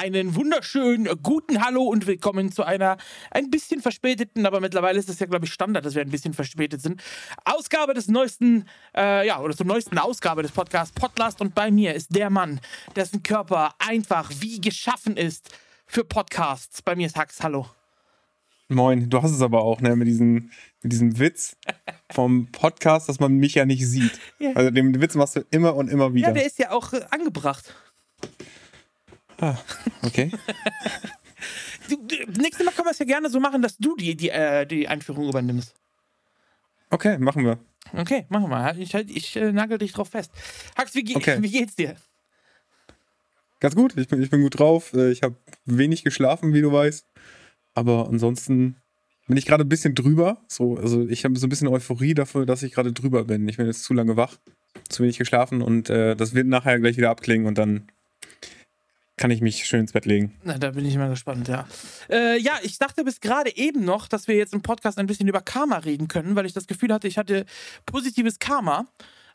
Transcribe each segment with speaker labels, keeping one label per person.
Speaker 1: einen wunderschönen guten Hallo und willkommen zu einer ein bisschen verspäteten, aber mittlerweile ist es ja, glaube ich, Standard, dass wir ein bisschen verspätet sind. Ausgabe des neuesten, äh, ja, oder zur neuesten Ausgabe des Podcasts Podlast und bei mir ist der Mann, dessen Körper einfach wie geschaffen ist für Podcasts. Bei mir ist Hax. Hallo.
Speaker 2: Moin, du hast es aber auch, ne, mit diesem, mit diesem Witz vom Podcast, dass man mich ja nicht sieht. Ja. Also den Witz machst du immer und immer wieder.
Speaker 1: Ja, der ist ja auch äh, angebracht.
Speaker 2: Ah, okay.
Speaker 1: du, du, nächstes Mal können wir es ja gerne so machen, dass du die, die, äh, die Einführung übernimmst.
Speaker 2: Okay, machen wir.
Speaker 1: Okay, machen wir. Ich, ich äh, nagel dich drauf fest. Hax, wie, ge okay. wie geht's dir?
Speaker 2: Ganz gut, ich bin, ich bin gut drauf. Äh, ich habe wenig geschlafen, wie du weißt. Aber ansonsten bin ich gerade ein bisschen drüber. So, also ich habe so ein bisschen Euphorie dafür, dass ich gerade drüber bin. Ich bin jetzt zu lange wach, zu wenig geschlafen und äh, das wird nachher gleich wieder abklingen und dann kann ich mich schön ins Bett legen.
Speaker 1: Na, da bin ich mal gespannt, ja. Äh, ja, ich dachte bis gerade eben noch, dass wir jetzt im Podcast ein bisschen über Karma reden können, weil ich das Gefühl hatte, ich hatte positives Karma.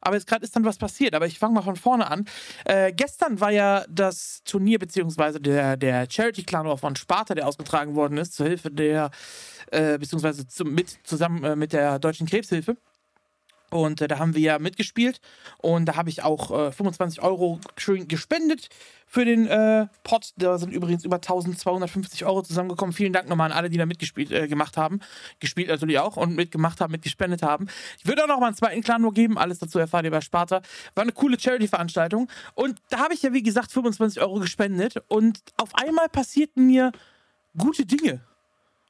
Speaker 1: Aber jetzt gerade ist dann was passiert. Aber ich fange mal von vorne an. Äh, gestern war ja das Turnier, beziehungsweise der, der Charity-Clan von Sparta, der ausgetragen worden ist, zur Hilfe der, äh, beziehungsweise zum, mit, zusammen äh, mit der Deutschen Krebshilfe. Und äh, da haben wir ja mitgespielt. Und da habe ich auch äh, 25 Euro schön gespendet für den äh, Pot. Da sind übrigens über 1250 Euro zusammengekommen. Vielen Dank nochmal an alle, die da mitgespielt äh, gemacht haben. Gespielt natürlich auch und mitgemacht haben, mitgespendet haben. Ich würde auch noch mal einen zweiten Clan nur geben. Alles dazu erfahrt ihr bei Sparta. War eine coole Charity-Veranstaltung. Und da habe ich ja, wie gesagt, 25 Euro gespendet. Und auf einmal passierten mir gute Dinge.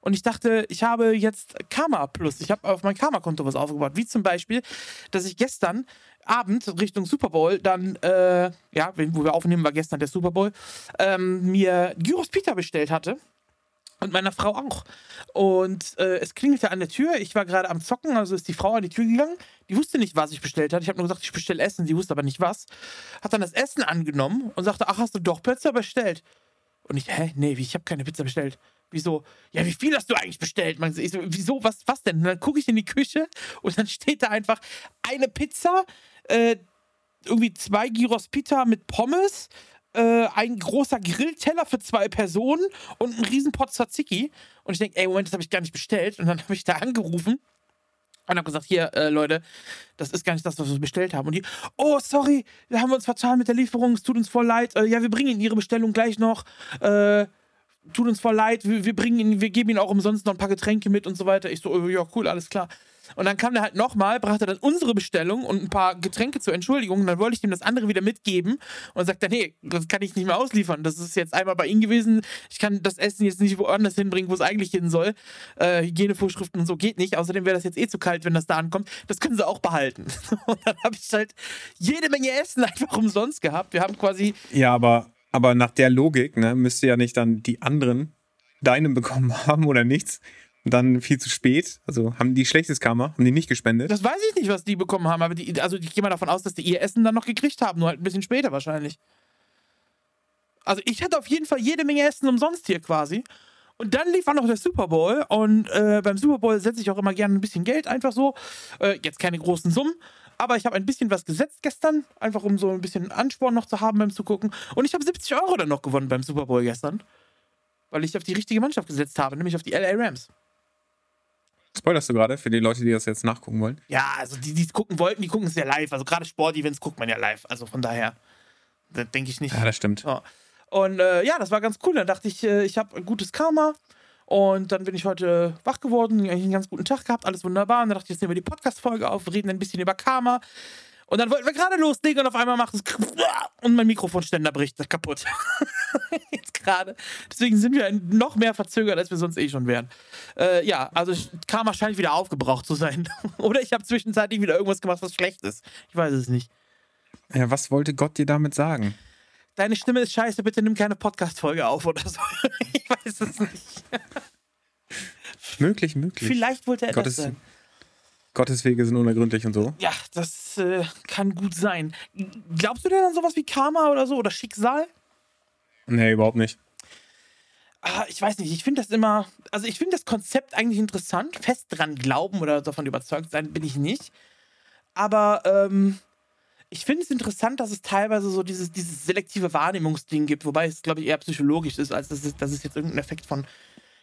Speaker 1: Und ich dachte, ich habe jetzt Karma Plus. Ich habe auf mein Karma-Konto was aufgebaut. Wie zum Beispiel, dass ich gestern Abend Richtung Super Bowl dann, äh, ja, wo wir aufnehmen, war gestern der Super Bowl, ähm, mir Gyros Pita bestellt hatte. Und meiner Frau auch. Und äh, es klingelte an der Tür. Ich war gerade am Zocken, also ist die Frau an die Tür gegangen. Die wusste nicht, was ich bestellt hatte. Ich habe nur gesagt, ich bestelle Essen. Sie wusste aber nicht was. Hat dann das Essen angenommen und sagte, ach, hast du doch Pizza bestellt? Und ich, hä? Nee, ich habe keine Pizza bestellt. Wieso? Ja, wie viel hast du eigentlich bestellt? Ich so, wieso? Was, was denn? Und dann gucke ich in die Küche und dann steht da einfach eine Pizza, äh, irgendwie zwei Gyros Pita mit Pommes, äh, ein großer Grillteller für zwei Personen und ein Riesenpot Tzatziki. Und ich denke, ey, Moment, das habe ich gar nicht bestellt. Und dann habe ich da angerufen und habe gesagt, hier, äh, Leute, das ist gar nicht das, was wir bestellt haben. Und die, oh, sorry, wir haben uns vertan mit der Lieferung, es tut uns voll leid. Äh, ja, wir bringen Ihnen Ihre Bestellung gleich noch. Äh, tut uns voll leid, wir, wir, bringen ihn, wir geben ihm auch umsonst noch ein paar Getränke mit und so weiter. Ich so, oh, ja, cool, alles klar. Und dann kam der halt nochmal, brachte dann unsere Bestellung und ein paar Getränke zur Entschuldigung. Und dann wollte ich ihm das andere wieder mitgeben und sagte, nee, das kann ich nicht mehr ausliefern. Das ist jetzt einmal bei Ihnen gewesen. Ich kann das Essen jetzt nicht woanders hinbringen, wo es eigentlich hin soll. Äh, Hygienevorschriften und so geht nicht. Außerdem wäre das jetzt eh zu kalt, wenn das da ankommt. Das können Sie auch behalten. und dann habe ich halt jede Menge Essen einfach umsonst gehabt. Wir haben quasi.
Speaker 2: Ja, aber aber nach der Logik, ne, müsste ja nicht dann die anderen deinen bekommen haben oder nichts. Und dann viel zu spät. Also haben die schlechtes Karma, haben die nicht gespendet?
Speaker 1: Das weiß ich nicht, was die bekommen haben, aber die, also ich gehe mal davon aus, dass die ihr Essen dann noch gekriegt haben, nur halt ein bisschen später wahrscheinlich. Also ich hatte auf jeden Fall jede Menge Essen umsonst hier quasi. Und dann lief auch noch der Super Bowl. Und äh, beim Super Bowl setze ich auch immer gerne ein bisschen Geld einfach so. Äh, jetzt keine großen Summen. Aber ich habe ein bisschen was gesetzt gestern, einfach um so ein bisschen Ansporn noch zu haben beim Zugucken. Und ich habe 70 Euro dann noch gewonnen beim Super Bowl gestern. Weil ich auf die richtige Mannschaft gesetzt habe, nämlich auf die LA Rams.
Speaker 2: Spoilerst du gerade für die Leute, die das jetzt nachgucken wollen?
Speaker 1: Ja, also die, die es gucken wollten, die gucken es ja live. Also gerade Sportevents guckt man ja live. Also von daher, denke ich nicht.
Speaker 2: Ja, das stimmt.
Speaker 1: Ja. Und äh, ja, das war ganz cool. Dann dachte ich, äh, ich habe ein gutes Karma. Und dann bin ich heute wach geworden, eigentlich einen ganz guten Tag gehabt, alles wunderbar. Und dann dachte ich, jetzt nehmen wir die Podcast-Folge auf, reden ein bisschen über Karma. Und dann wollten wir gerade loslegen und auf einmal macht es und mein Mikrofonständer bricht kaputt. Jetzt gerade. Deswegen sind wir noch mehr verzögert, als wir sonst eh schon wären. Äh, ja, also Karma scheint wieder aufgebraucht zu sein. Oder ich habe zwischenzeitlich wieder irgendwas gemacht, was schlecht ist. Ich weiß es nicht.
Speaker 2: Ja, was wollte Gott dir damit sagen?
Speaker 1: Deine Stimme ist scheiße, bitte nimm keine Podcast-Folge auf oder so. ich weiß es nicht.
Speaker 2: möglich, möglich.
Speaker 1: Vielleicht wollte er Gottes, das sein.
Speaker 2: Gottes Wege sind unergründlich und so.
Speaker 1: Ja, das äh, kann gut sein. Glaubst du denn an sowas wie Karma oder so oder Schicksal?
Speaker 2: Nee, überhaupt nicht.
Speaker 1: Ah, ich weiß nicht, ich finde das immer, also ich finde das Konzept eigentlich interessant. Fest dran glauben oder davon überzeugt sein bin ich nicht. Aber ähm, ich finde es interessant, dass es teilweise so dieses, dieses selektive Wahrnehmungsding gibt, wobei es, glaube ich, eher psychologisch ist, als dass es, dass es jetzt irgendein Effekt von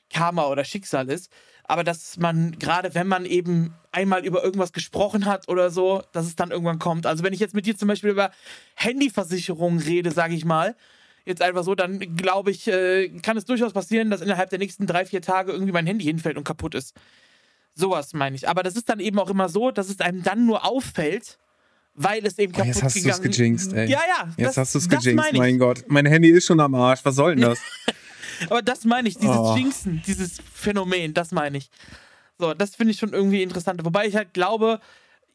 Speaker 1: Karma oder Schicksal ist. Aber dass man, gerade wenn man eben einmal über irgendwas gesprochen hat oder so, dass es dann irgendwann kommt. Also wenn ich jetzt mit dir zum Beispiel über Handyversicherungen rede, sage ich mal, jetzt einfach so, dann glaube ich, äh, kann es durchaus passieren, dass innerhalb der nächsten drei, vier Tage irgendwie mein Handy hinfällt und kaputt ist. Sowas meine ich. Aber das ist dann eben auch immer so, dass es einem dann nur auffällt, weil es eben
Speaker 2: Oh,
Speaker 1: kaputt
Speaker 2: jetzt hast du
Speaker 1: gegangen
Speaker 2: es gejinxt, ey.
Speaker 1: Ja, ja.
Speaker 2: Jetzt
Speaker 1: das,
Speaker 2: hast du es gejinxt, mein Gott. Mein Handy ist schon am Arsch. Was soll denn das?
Speaker 1: Aber das meine ich, dieses
Speaker 2: Oh.
Speaker 1: Jinxen, dieses Phänomen, das meine ich. So, das finde ich schon irgendwie interessant. Wobei ich halt glaube,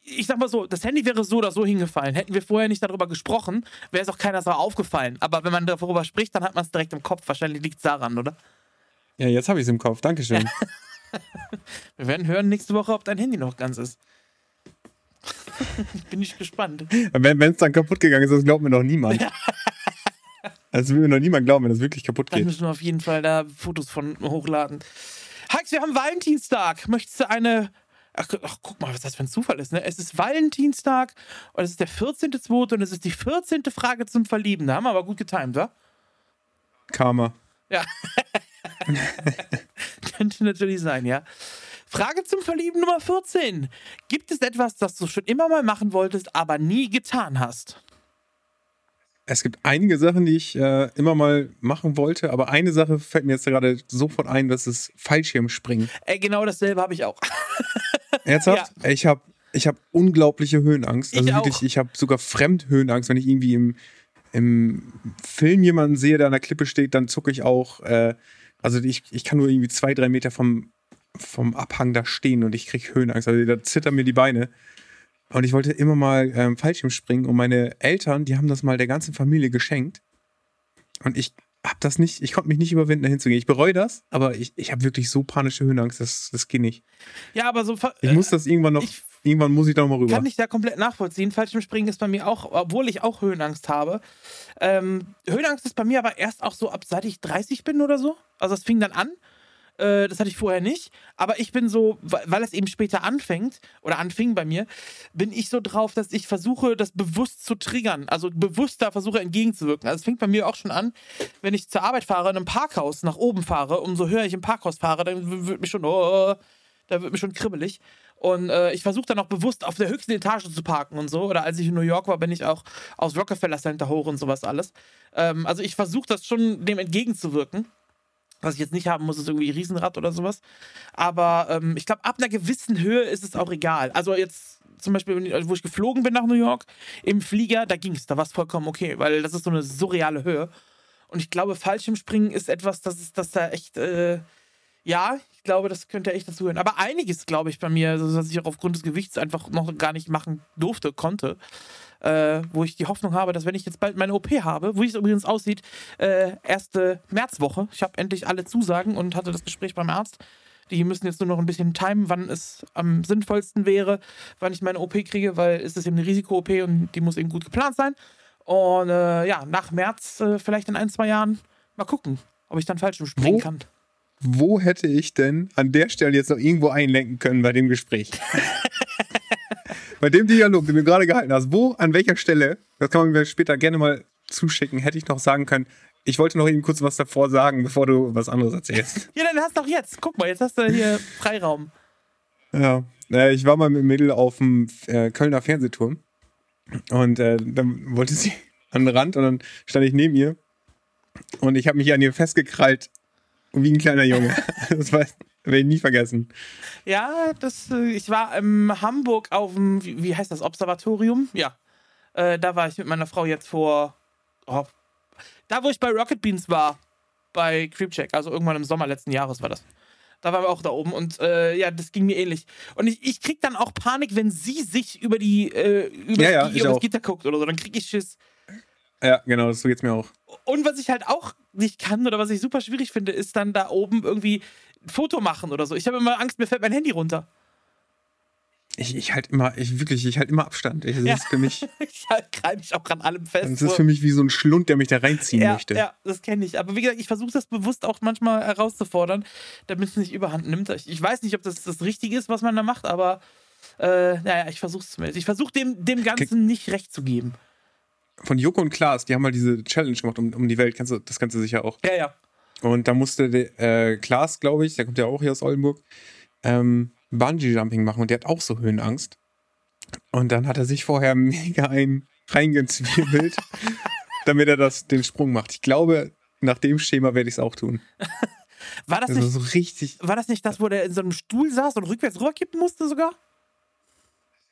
Speaker 1: ich sag mal so, das Handy wäre so oder so hingefallen. Hätten wir vorher nicht darüber gesprochen, wäre es auch keiner so aufgefallen. Aber wenn man darüber spricht, dann hat man es direkt im Kopf. Wahrscheinlich liegt es daran, oder?
Speaker 2: ja, jetzt habe ich es im Kopf. Dankeschön.
Speaker 1: Wir werden hören nächste Woche, ob dein Handy noch ganz ist. Bin ich gespannt.
Speaker 2: Wenn es dann kaputt gegangen ist, das glaubt mir noch niemand. Das will mir noch niemand glauben, wenn das wirklich kaputt
Speaker 1: Dann
Speaker 2: geht.
Speaker 1: müssen wir auf jeden Fall da Fotos von hochladen. Hax, wir haben Valentinstag. Möchtest du eine. Ach, ach, guck mal, was das für ein Zufall ist. Ne? Es ist Valentinstag und es ist der 14.2. und es ist die 14. Frage zum Verlieben. Da haben wir aber gut getimt, wa?
Speaker 2: Karma.
Speaker 1: Ja. Könnte natürlich sein, ja. Frage zum Verlieben Nummer 14. Gibt es etwas, das du schon immer mal machen wolltest, aber nie getan hast?
Speaker 2: Es gibt einige Sachen, die ich äh, immer mal machen wollte, aber eine Sache fällt mir jetzt gerade sofort ein, das ist Fallschirmspringen.
Speaker 1: Ey, genau dasselbe habe ich auch.
Speaker 2: Ernsthaft? Ich habe ich hab unglaubliche Höhenangst.
Speaker 1: Ich
Speaker 2: Also
Speaker 1: auch.
Speaker 2: wirklich, ich habe sogar Fremdhöhenangst. Wenn ich irgendwie im, im Film jemanden sehe, der an der Klippe steht, dann zucke ich auch. Äh, also ich, ich kann nur irgendwie zwei, drei Meter vom, vom Abhang da stehen und ich kriege Höhenangst. Also da zittern mir die Beine. Und ich wollte immer mal ähm, Fallschirm springen und meine Eltern, die haben das mal der ganzen Familie geschenkt. Und ich hab das nicht, ich konnte mich nicht überwinden, dahin zu gehen. Ich bereue das, aber ich, ich habe wirklich so panische Höhenangst, das, das geht nicht.
Speaker 1: Ja, aber so.
Speaker 2: Ich muss das irgendwann noch,
Speaker 1: ich-
Speaker 2: irgendwann muss ich da noch mal rüber.
Speaker 1: Kann ich da komplett nachvollziehen. Fallschirmspringen ist bei mir auch, obwohl ich auch Höhenangst habe. Ähm, Höhenangst ist bei mir aber erst auch so ab seit ich 30 bin oder so. Also das fing dann an. Äh, das hatte ich vorher nicht. Aber ich bin so, weil es eben später anfängt oder anfing bei mir, bin ich so drauf, dass ich versuche, das bewusst zu triggern. Also bewusster versuche entgegenzuwirken. Also es fängt bei mir auch schon an, wenn ich zur Arbeit fahre, in einem Parkhaus nach oben fahre, umso höher ich im Parkhaus fahre, dann wird mich schon, oh, da wird mir schon kribbelig. Und äh, ich versuche dann auch bewusst auf der höchsten Etage zu parken und so. Oder als ich in New York war, bin ich auch aus Rockefeller Center hoch und sowas alles. Ähm, also ich versuche das schon dem entgegenzuwirken. Was ich jetzt nicht haben muss, ist irgendwie Riesenrad oder sowas. Aber ähm, ich glaube, ab einer gewissen Höhe ist es auch egal. Also jetzt zum Beispiel, ich- wo ich geflogen bin nach New York, im Flieger, da ging es, da war es vollkommen okay, weil das ist so eine surreale Höhe. Und ich glaube, Fallschirmspringen ist etwas, das ist, das da echt, äh, ja, ich glaube, das könnte echt dazu hören. Aber einiges, glaube ich, bei mir, also, was ich auch aufgrund des Gewichts einfach noch gar nicht machen durfte, konnte. Äh, wo ich die Hoffnung habe, dass wenn ich jetzt bald meine OP habe, wo es übrigens aussieht, äh, erste Märzwoche. Ich habe endlich alle Zusagen und hatte das Gespräch beim Arzt. Die müssen jetzt nur noch ein bisschen timen, wann es am sinnvollsten wäre, wann ich meine OP kriege, weil es ist eben eine Risiko-OP und die muss eben gut geplant sein. Und äh, ja, nach März, äh, vielleicht in ein, zwei Jahren, mal gucken, ob ich dann falsch springen kann.
Speaker 2: Wo hätte ich denn an der Stelle jetzt noch irgendwo einlenken können bei dem Gespräch? bei dem Dialog, den du gerade gehalten hast, wo, an welcher Stelle, das kann man mir später gerne mal zuschicken, hätte ich noch sagen können, ich wollte noch eben kurz was davor sagen, bevor du was anderes erzählst.
Speaker 1: Ja, dann hast du doch jetzt. Guck mal, jetzt hast du hier Freiraum.
Speaker 2: Ja, äh, ich war mal mit Mädel auf dem äh, Kölner Fernsehturm und äh, dann wollte sie an den Rand und dann stand ich neben ihr und ich habe mich an ihr festgekrallt wie ein kleiner Junge. Das war, werde ich nie vergessen.
Speaker 1: Ja, das, äh, ich war in Hamburg auf dem, wie, heißt das, Observatorium? Ja. Äh, da war ich mit meiner Frau jetzt vor, oh, da wo ich bei Rocket Beans war, bei Creepcheck, also irgendwann im Sommer letzten Jahres war das. Da waren wir auch da oben und äh, ja, das ging mir ähnlich. Und ich, ich krieg dann auch Panik, wenn sie sich über die, äh, über,
Speaker 2: Ja, ja,
Speaker 1: das,
Speaker 2: ich
Speaker 1: über das. Gitter guckt oder so, dann krieg ich Schiss.
Speaker 2: Ja, genau, so geht's mir auch.
Speaker 1: Und was ich halt auch nicht kann oder was ich super schwierig finde, ist dann da oben irgendwie Foto machen oder so. Ich habe immer Angst, mir fällt mein Handy runter.
Speaker 2: Ich, ich halt immer, ich wirklich, ich halt immer Abstand. Ich, das
Speaker 1: Ja.
Speaker 2: ist für mich,
Speaker 1: Ich halt greife mich auch an allem fest.
Speaker 2: das ist für mich wie so ein Schlund, der mich da reinziehen
Speaker 1: ja,
Speaker 2: möchte.
Speaker 1: ja, das kenne ich. Aber wie gesagt, ich versuche das bewusst auch manchmal herauszufordern, damit es nicht überhand nimmt. Ich, ich weiß nicht, ob das das Richtige ist, was man da macht, aber Äh, naja, ich versuch's zumindest. Ich versuche dem, dem Ganzen nicht recht zu geben.
Speaker 2: Von Joko und Klaas, die haben mal diese Challenge gemacht um, um die Welt. Kennst du, das kannst du sicher auch.
Speaker 1: Ja, ja.
Speaker 2: Und da musste der, äh, Klaas, glaube ich, der kommt ja auch hier aus Oldenburg, ähm, Bungee-Jumping machen und der hat auch so Höhenangst. Und dann hat er sich vorher mega ein reingezwiebelt, damit er das, den Sprung macht. Ich glaube, nach dem Schema werde ich es auch tun.
Speaker 1: War das,
Speaker 2: Also
Speaker 1: nicht,
Speaker 2: so richtig,
Speaker 1: war das nicht das, wo der in so einem Stuhl saß und rückwärts rüberkippen musste sogar?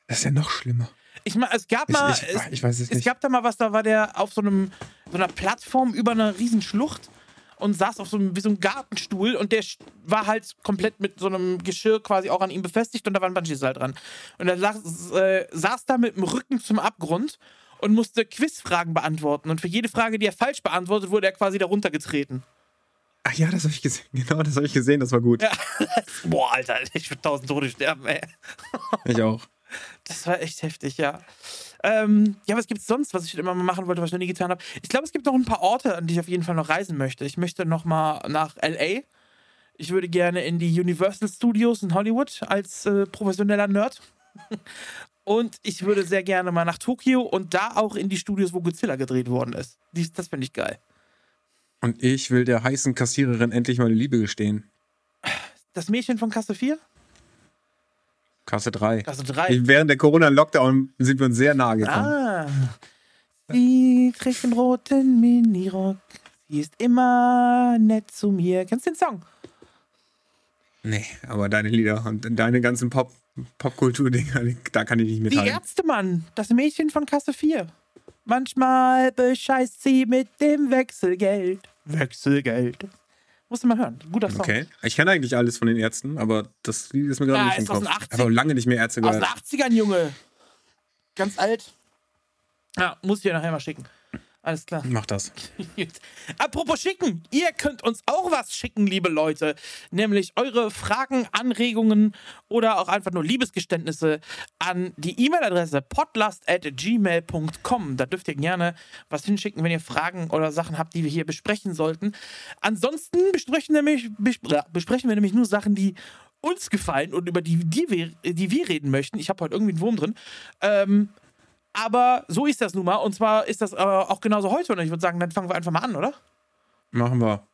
Speaker 2: das ist ja noch schlimmer.
Speaker 1: Ich meine, es gab
Speaker 2: Ich,
Speaker 1: mal.
Speaker 2: ich,
Speaker 1: es,
Speaker 2: ich weiß es
Speaker 1: es
Speaker 2: nicht.
Speaker 1: gab da mal was, da war der auf so, einem, so einer Plattform über einer riesen Schlucht und saß auf so einem, wie so einem Gartenstuhl und der war halt komplett mit so einem Geschirr quasi auch an ihm befestigt und da war ein Bungee-Seil dran. Und er saß, äh, saß da mit dem Rücken zum Abgrund und musste Quizfragen beantworten. Und für jede Frage, die er falsch beantwortet, wurde er quasi da runtergetreten.
Speaker 2: Ach ja, das habe ich gesehen. Genau, das habe ich gesehen. Das war gut.
Speaker 1: Ja. Boah, Alter, ich würde tausend Tode sterben, ey.
Speaker 2: Ich auch.
Speaker 1: Das war echt heftig, ja. Ähm, ja, was gibt's sonst, was ich immer mal machen wollte, was ich noch nie getan habe? Ich glaube, es gibt noch ein paar Orte, an die ich auf jeden Fall noch reisen möchte. Ich möchte noch mal nach L.A. Ich würde gerne in die Universal Studios in Hollywood als äh, professioneller Nerd. Und ich würde sehr gerne mal nach Tokio und da auch in die Studios, wo Godzilla gedreht worden ist. Dies, das finde ich geil.
Speaker 2: Und ich will der heißen Kassiererin endlich meine Liebe gestehen.
Speaker 1: Das Mädchen von Kasse 4?
Speaker 2: Kasse 3.
Speaker 1: Kasse 3.
Speaker 2: Während der Corona-Lockdown sind wir uns sehr nahe gekommen.
Speaker 1: Ah. Sie trägt den roten Minirock. Sie ist immer nett zu mir. Kennst du den Song?
Speaker 2: Nee, aber deine Lieder und deine ganzen Pop Popkultur-Dinger, da kann ich nicht
Speaker 1: Die
Speaker 2: mithalten.
Speaker 1: Ärztemann, das Mädchen von Kasse 4. Manchmal bescheißt sie mit dem Wechselgeld. Wechselgeld. Musst du mal hören. Guter Song.
Speaker 2: Okay. Ich kenne eigentlich alles von den Ärzten, aber das Lied ist mir gerade
Speaker 1: Ja,
Speaker 2: nicht im Kopf.
Speaker 1: den 80
Speaker 2: Ich habe auch lange nicht mehr Ärzte
Speaker 1: Aus den
Speaker 2: gehört.
Speaker 1: 80ern, Junge. Ganz alt. Ja, muss ich dir nachher mal schicken. Alles klar.
Speaker 2: Mach das.
Speaker 1: Apropos schicken, ihr könnt uns auch was schicken, liebe Leute. Nämlich eure Fragen, Anregungen oder auch einfach nur Liebesgeständnisse an die E-Mail-Adresse podlast.gmail.com. Da dürft ihr gerne was hinschicken, wenn ihr Fragen oder Sachen habt, die wir hier besprechen sollten. Ansonsten besprechen, nämlich, bespre besprechen wir nämlich nur Sachen, die uns gefallen und über die, die, wir, die wir reden möchten. Ich habe heute irgendwie einen Wurm drin. Ähm, aber so ist das nun mal. Und zwar ist das äh, auch genauso heute. Und ich würde sagen, dann fangen wir einfach mal an, oder?
Speaker 2: Machen wir.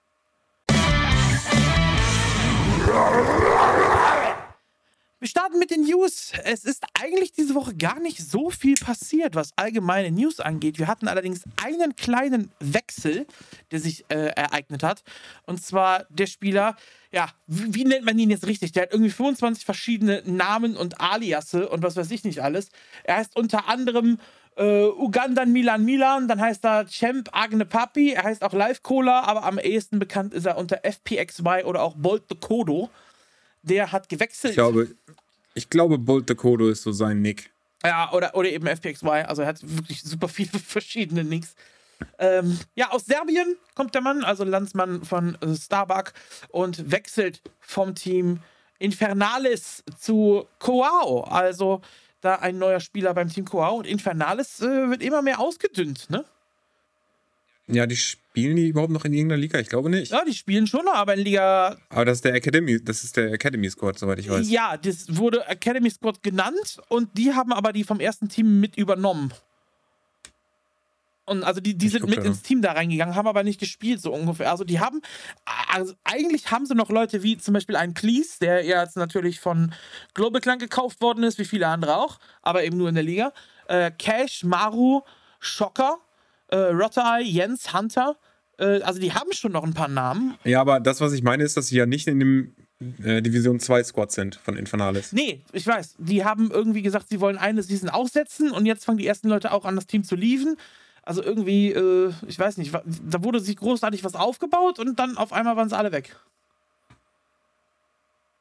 Speaker 1: Wir starten mit den News. Es ist eigentlich diese Woche gar nicht so viel passiert, was allgemeine News angeht. Wir hatten allerdings einen kleinen Wechsel, der sich äh, ereignet hat. Und zwar der Spieler, ja, wie, wie nennt man ihn jetzt richtig? Der hat irgendwie 25 verschiedene Namen und Aliasse und was weiß ich nicht alles. Er heißt unter anderem äh, Ugandan Milan Milan, dann heißt er Champ Agne Papi, er heißt auch Live Cola, aber am ehesten bekannt ist er unter FPXY oder auch Bolt the Kodo. Der hat gewechselt.
Speaker 2: Ich glaube, ich glaube, Bolt Kodo ist so sein Nick.
Speaker 1: Ja, oder, oder eben FPXY. Also er hat wirklich super viele verschiedene Nicks. Ähm, ja, aus Serbien kommt der Mann, also Landsmann von äh, Starbuck und wechselt vom Team Infernalis zu Coao. Also da ein neuer Spieler beim Team Coao. Und Infernalis äh, wird immer mehr ausgedünnt, ne?
Speaker 2: Ja, die spielen die überhaupt noch in irgendeiner Liga? Ich glaube nicht.
Speaker 1: Ja, die spielen schon noch, aber in Liga
Speaker 2: Aber das ist der Academy, das ist der Academy Squad, soweit ich weiß.
Speaker 1: Ja, das wurde Academy Squad genannt und die haben aber die vom ersten Team mit übernommen. Und also die, die
Speaker 2: Ich
Speaker 1: sind mit ins Team da reingegangen, haben aber nicht gespielt, so ungefähr. Also die haben, also eigentlich haben sie noch Leute wie zum Beispiel einen Cleese, der jetzt natürlich von Global Clan gekauft worden ist, wie viele andere auch, aber eben nur in der Liga. Äh, Cash, Maru, Schocker, äh, Rottai, Jens, Hunter. Äh, also die haben schon noch ein paar Namen.
Speaker 2: Ja, aber das, was ich meine, ist, dass sie ja nicht in dem äh, Division 2 Squad sind von Infernalis.
Speaker 1: Nee, ich weiß. Die haben irgendwie gesagt, sie wollen eine Season aussetzen und jetzt fangen die ersten Leute auch an, das Team zu lieven. Also irgendwie, äh, ich weiß nicht, da wurde sich großartig was aufgebaut und dann auf einmal waren sie alle weg.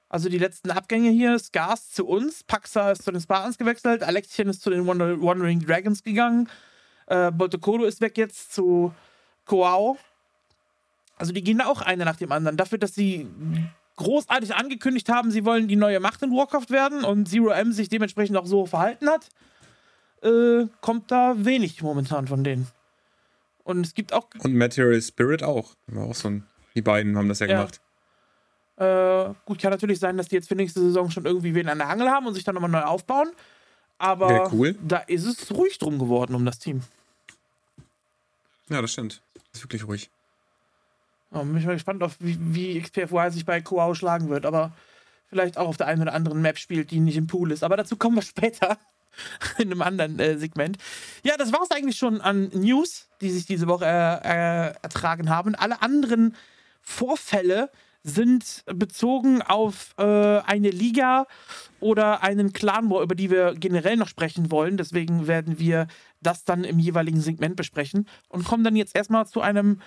Speaker 1: Also die letzten Abgänge hier, Scars zu uns, Paxa ist zu den Spartans gewechselt, Alexchen ist zu den Wander Wandering Dragons gegangen, äh, Boltokodo ist weg jetzt zu Koao. Also die gehen da auch einer nach dem anderen. Dafür, dass sie großartig angekündigt haben, sie wollen die neue Macht in Warcraft werden und Zero M sich dementsprechend auch so verhalten hat, äh, kommt da wenig momentan von denen. Und es gibt auch
Speaker 2: Und Material Spirit auch. War auch so ein, die beiden haben das ja,
Speaker 1: Ja.
Speaker 2: gemacht.
Speaker 1: Äh, gut, kann natürlich sein, dass die jetzt für nächste Saison schon irgendwie wen an der Angel haben und sich dann nochmal neu aufbauen. Aber
Speaker 2: cool.
Speaker 1: da ist es ruhig drum geworden um das Team.
Speaker 2: Ja, das stimmt. Ist wirklich ruhig.
Speaker 1: Ja, bin ich mal gespannt, auf wie, wie XPFY sich bei Koao schlagen wird, aber vielleicht auch auf der einen oder anderen Map spielt, die nicht im Pool ist. Aber dazu kommen wir später in einem anderen äh, Segment. Ja, das war es eigentlich schon an News, die sich diese Woche äh, äh, ertragen haben. Alle anderen Vorfälle sind bezogen auf äh, eine Liga oder einen Clan War, über die wir generell noch sprechen wollen. Deswegen werden wir das dann im jeweiligen Segment besprechen und kommen dann jetzt erstmal zu einem,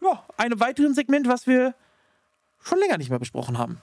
Speaker 1: ja, einem weiteren Segment, was wir schon länger nicht mehr besprochen haben.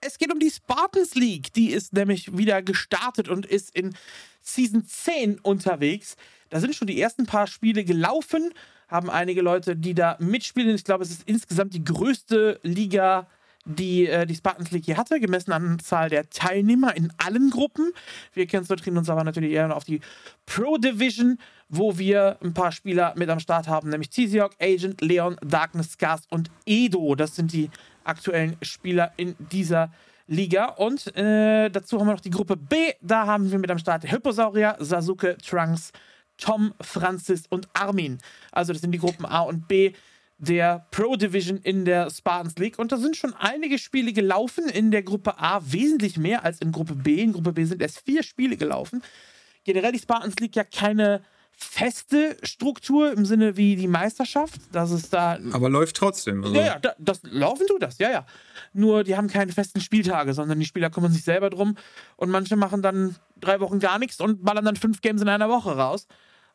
Speaker 1: Es geht um die Spartans League. Die ist nämlich wieder gestartet und ist in Season 10 unterwegs. Da sind schon die ersten paar Spiele gelaufen. Haben einige Leute, die da mitspielen. Ich glaube, es ist insgesamt die größte Liga, die äh, die Spartans League hier hatte, gemessen an Zahl der Teilnehmer in allen Gruppen. Wir konzentrieren uns aber natürlich eher auf die Pro Division, wo wir ein paar Spieler mit am Start haben, nämlich Tiziok, Agent, Leon, Darkness, Scars und Edo. Das sind die aktuellen Spieler in dieser Liga. Und äh, dazu haben wir noch die Gruppe B. Da haben wir mit am Start Hyposaurier, Sasuke, Trunks, Tom, Francis und Armin. Also das sind die Gruppen A und B der Pro Division in der Spartans League. Und da sind schon einige Spiele gelaufen in der Gruppe A, wesentlich mehr als in Gruppe B. In Gruppe B sind erst vier Spiele gelaufen. Generell die Spartans League ja keine feste Struktur im Sinne wie die Meisterschaft. Das ist da
Speaker 2: Aber läuft trotzdem. Also,
Speaker 1: ja, ja, da, das laufen tut das, ja, ja. Nur die haben keine festen Spieltage, sondern die Spieler kümmern sich selber drum und manche machen dann drei Wochen gar nichts und ballern dann fünf Games in einer Woche raus.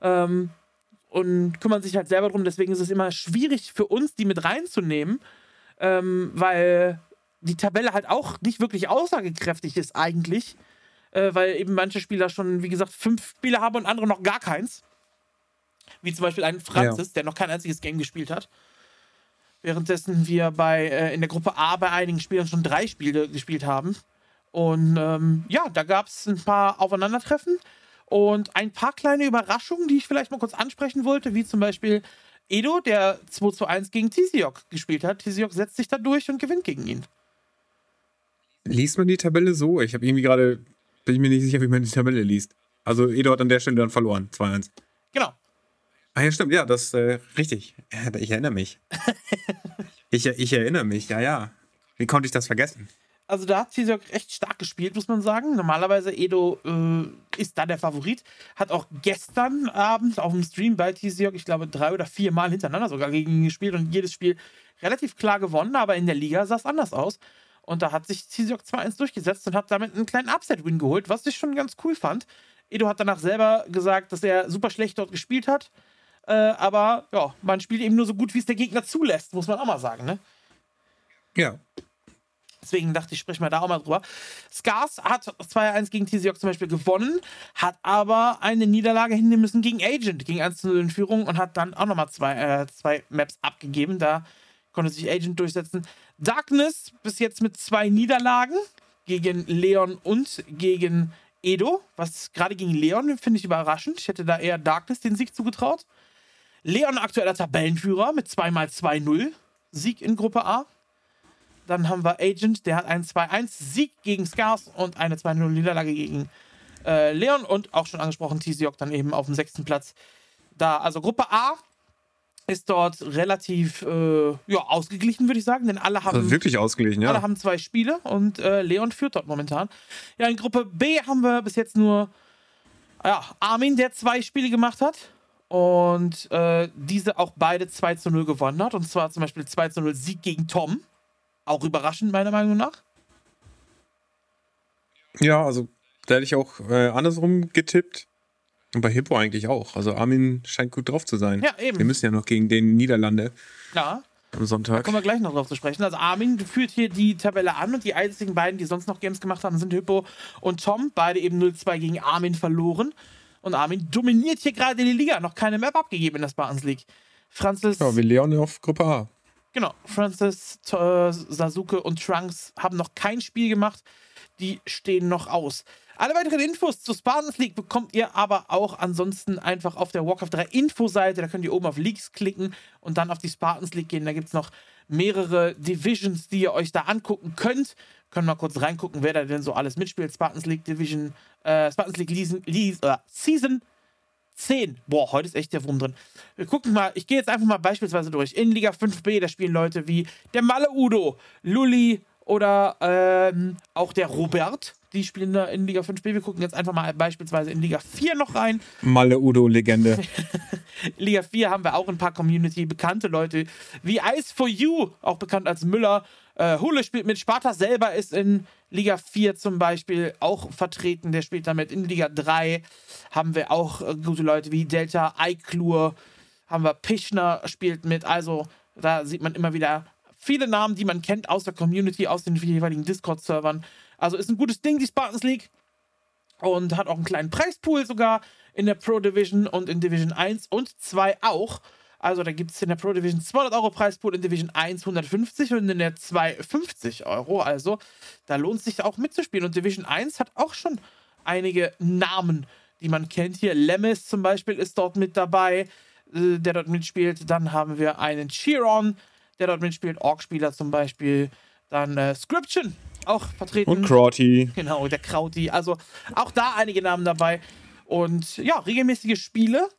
Speaker 1: Ähm, und kümmern sich halt selber drum. Deswegen ist es immer schwierig für uns, die mit reinzunehmen, ähm, weil die Tabelle halt auch nicht wirklich aussagekräftig ist eigentlich. Äh, weil eben manche Spieler schon, wie gesagt, fünf Spiele haben und andere noch gar keins. Wie zum Beispiel ein Francis, der noch kein einziges Game gespielt hat. Währenddessen wir bei, äh, in der Gruppe A bei einigen Spielern schon drei Spiele gespielt haben. Und ähm, ja, da gab es ein paar Aufeinandertreffen und ein paar kleine Überraschungen, die ich vielleicht mal kurz ansprechen wollte, wie zum Beispiel Edo, der 2 zu 1 gegen Tisiok gespielt hat. Tisiok setzt sich da durch und gewinnt gegen ihn.
Speaker 2: Liest man die Tabelle so? Ich habe irgendwie gerade, bin ich mir nicht sicher, wie man die Tabelle liest. Also Edo hat an der Stelle dann verloren, 2-1.
Speaker 1: Genau.
Speaker 2: Ah ja, stimmt, ja, das äh, richtig. Ich erinnere mich. ich, ich erinnere mich, ja, ja. Wie konnte ich das vergessen?
Speaker 1: Also da hat Tisiok echt stark gespielt, muss man sagen. Normalerweise Edo äh, ist da der Favorit. Hat auch gestern Abend auf dem Stream bei Tisiok, ich glaube, drei oder vier Mal hintereinander sogar gegen ihn gespielt und jedes Spiel relativ klar gewonnen, aber in der Liga sah es anders aus. Und da hat sich Tisiok 2-1 durchgesetzt und hat damit einen kleinen Upset-Win geholt, was ich schon ganz cool fand. Edo hat danach selber gesagt, dass er super schlecht dort gespielt hat. Äh, aber ja, man spielt eben nur so gut, wie es der Gegner zulässt, muss man auch mal sagen, ne?
Speaker 2: Ja.
Speaker 1: Deswegen dachte ich, sprich mal da auch mal drüber. Scars hat 2-1 gegen Tisiok zum Beispiel gewonnen, hat aber eine Niederlage hinnehmen müssen gegen Agent, gegen 1 0 in Führung und hat dann auch nochmal zwei, äh, zwei Maps abgegeben. Da konnte sich Agent durchsetzen. Darkness bis jetzt mit zwei Niederlagen gegen Leon und gegen Edo. Was gerade gegen Leon finde ich überraschend. Ich hätte da eher Darkness den Sieg zugetraut. Leon aktueller Tabellenführer mit 2x2-0. Sieg in Gruppe A. Dann haben wir Agent, der hat einen 2-1 Sieg gegen Scars und eine 2-0 Niederlage gegen äh, Leon und auch schon angesprochen Tisiok dann eben auf dem sechsten Platz. Da, also Gruppe A ist dort relativ äh, ja, ausgeglichen, würde ich sagen, denn alle haben,
Speaker 2: Also wirklich ausgeglichen,
Speaker 1: alle
Speaker 2: ja.
Speaker 1: haben zwei Spiele und äh, Leon führt dort momentan. Ja, in Gruppe B haben wir bis jetzt nur ja, Armin, der zwei Spiele gemacht hat und äh, diese auch beide 2 zu 0 gewonnen hat. Und zwar zum Beispiel 2 zu 0 Sieg gegen Tom. Auch überraschend, meiner Meinung nach.
Speaker 2: Ja, also da hätte ich auch äh, andersrum getippt. Und bei Hippo eigentlich auch. Also Armin scheint gut drauf zu sein.
Speaker 1: Ja, eben.
Speaker 2: Wir müssen ja noch gegen den Niederlande
Speaker 1: Ja,
Speaker 2: am
Speaker 1: da
Speaker 2: Sonntag.
Speaker 1: kommen wir gleich noch drauf zu sprechen. Also Armin führt hier die Tabelle an und die einzigen beiden, die sonst noch Games gemacht haben, sind Hippo und Tom. Beide eben 0-2 gegen Armin verloren. Und Armin dominiert hier gerade die Liga. Noch keine Map abgegeben in der Spartans League. Francis,
Speaker 2: Ja, wie Leon auf Gruppe A.
Speaker 1: genau, Francis, äh, Sasuke und Trunks haben noch kein Spiel gemacht. Die stehen noch aus. Alle weiteren Infos zu Spartans League bekommt ihr aber auch ansonsten einfach auf der Warcraft 3 Infoseite. Da könnt ihr oben auf Leaks klicken und dann auf die Spartans League gehen. Da gibt es noch mehrere Divisions, die ihr euch da angucken könnt. Können mal kurz reingucken, wer da denn so alles mitspielt. Spartans League Division, äh, Spartans League Leason, Leas, äh, Season 10. Boah, heute ist echt der Wurm drin. Wir gucken mal, ich gehe jetzt einfach mal beispielsweise durch. In Liga 5b, da spielen Leute wie der Malle Udo, Lulli oder ähm, auch der Robert. Die spielen da in Liga 5b. Wir gucken jetzt einfach mal beispielsweise in Liga 4 noch rein.
Speaker 2: Malle Udo, Legende.
Speaker 1: In Liga 4 haben wir auch ein paar Community-bekannte Leute wie Ice for You, auch bekannt als Müller. Äh, Hule spielt mit. Sparta selber ist in Liga 4 zum Beispiel auch vertreten. Der spielt damit. In Liga 3 haben wir auch äh, gute Leute wie Delta, Eiklur, haben wir Pischner spielt mit. Also da sieht man immer wieder viele Namen, die man kennt aus der Community, aus den jeweiligen Discord-Servern. Also ist ein gutes Ding, die Spartans League. Und hat auch einen kleinen Preispool sogar in der Pro Division und in Division 1 und 2 auch. Also da gibt es in der Pro Division 200 Euro Preispool, in Division 1 150 und in der 2 50 Euro. Also da lohnt es sich auch mitzuspielen. Und Division 1 hat auch schon einige Namen, die man kennt. Hier Lemis zum Beispiel ist dort mit dabei, äh, der dort mitspielt. Dann haben wir einen Chiron, der dort mitspielt. Orc-Spieler zum Beispiel. Dann äh, Scription, auch vertreten.
Speaker 2: Und Crotty.
Speaker 1: Genau, der Krauti. Also auch da einige Namen dabei. Und ja, regelmäßige Spiele,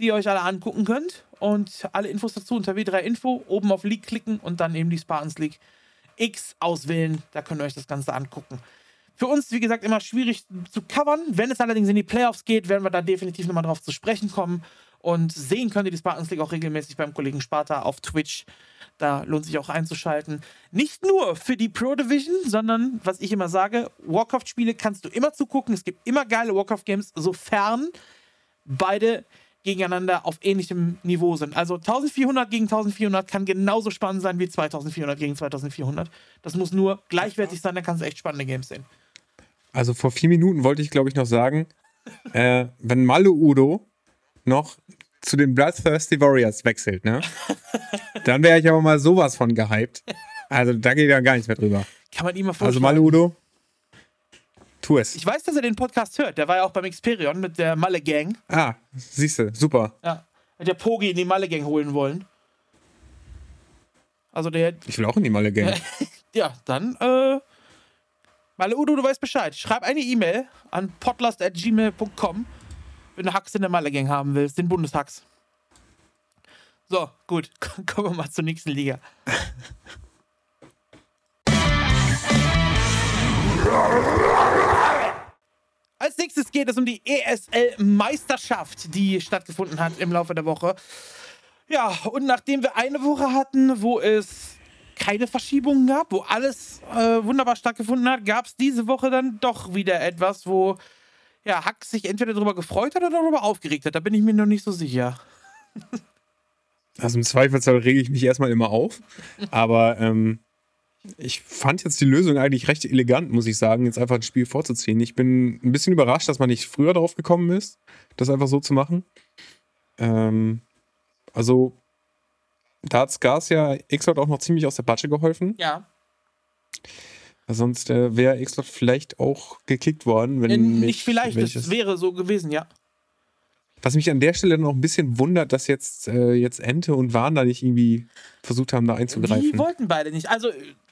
Speaker 1: die ihr euch alle angucken könnt. Und alle Infos dazu unter W3 Info. Oben auf League klicken und dann eben die Spartans League X auswählen. Da könnt ihr euch das Ganze angucken. Für uns, wie gesagt, immer schwierig zu covern. Wenn es allerdings in die Playoffs geht, werden wir da definitiv nochmal drauf zu sprechen kommen. Und sehen könnt ihr die Spartans League auch regelmäßig beim Kollegen Sparta auf Twitch. Da lohnt sich auch einzuschalten. Nicht nur für die Pro Division, sondern, was ich immer sage, Warcraft-Spiele kannst du immer zugucken. Es gibt immer geile Warcraft-Games, sofern beide gegeneinander auf ähnlichem Niveau sind. Also 1400 gegen 1400 kann genauso spannend sein wie 2400 gegen 2400. Das muss nur gleichwertig sein, dann kannst du echt spannende Games sehen.
Speaker 2: Also vor vier Minuten wollte ich, glaube ich, noch sagen, äh, wenn Malu Udo noch zu den Bloodthirsty Warriors wechselt, ne? Dann wäre ich aber mal sowas von gehypt. Also da geht ja gar nichts mehr drüber.
Speaker 1: Kann man ihm mal
Speaker 2: Also
Speaker 1: vorstellen.
Speaker 2: Malu Udo, tu es.
Speaker 1: ich weiß, dass er den Podcast hört. Der war ja auch beim Xperion mit der Malle Gang.
Speaker 2: Ah, siehst du, super.
Speaker 1: Ja. Hat der Pogi in die Malle Gang holen wollen. Also der,
Speaker 2: Ich will auch in die Malle Gang.
Speaker 1: ja, dann, äh, Malle Udo, du weißt Bescheid. Schreib eine E-Mail an podlast.gmail.com, wenn du Hacks in der Malle Gang haben willst, den Bundeshacks. So, gut, kommen wir mal zur nächsten Liga. Als nächstes geht es um die ESL-Meisterschaft, die stattgefunden hat im Laufe der Woche. Ja, und nachdem wir eine Woche hatten, wo es keine Verschiebungen gab, wo alles äh, wunderbar stattgefunden hat, gab es diese Woche dann doch wieder etwas, wo ja, Hack sich entweder darüber gefreut hat oder darüber aufgeregt hat. Da bin ich mir noch nicht so sicher.
Speaker 2: Also im Zweifelsfall rege ich mich erstmal immer auf. Aber ähm, ich fand jetzt die Lösung eigentlich recht elegant, muss ich sagen, jetzt einfach ein Spiel vorzuziehen. Ich bin ein bisschen überrascht, dass man nicht früher darauf gekommen ist, das einfach so zu machen. Ähm, also, da hat Scars ja Xlot auch noch ziemlich aus der Patsche geholfen.
Speaker 1: Ja.
Speaker 2: Sonst äh, wäre Xlot vielleicht auch gekickt worden, wenn
Speaker 1: Äh, nicht vielleicht, das
Speaker 2: es-
Speaker 1: wäre so gewesen, ja.
Speaker 2: Was mich an der Stelle noch ein bisschen wundert, dass jetzt, äh, jetzt Ente und Wahn da nicht irgendwie versucht haben, da
Speaker 1: Die
Speaker 2: einzugreifen.
Speaker 1: wollten beide nicht. Also,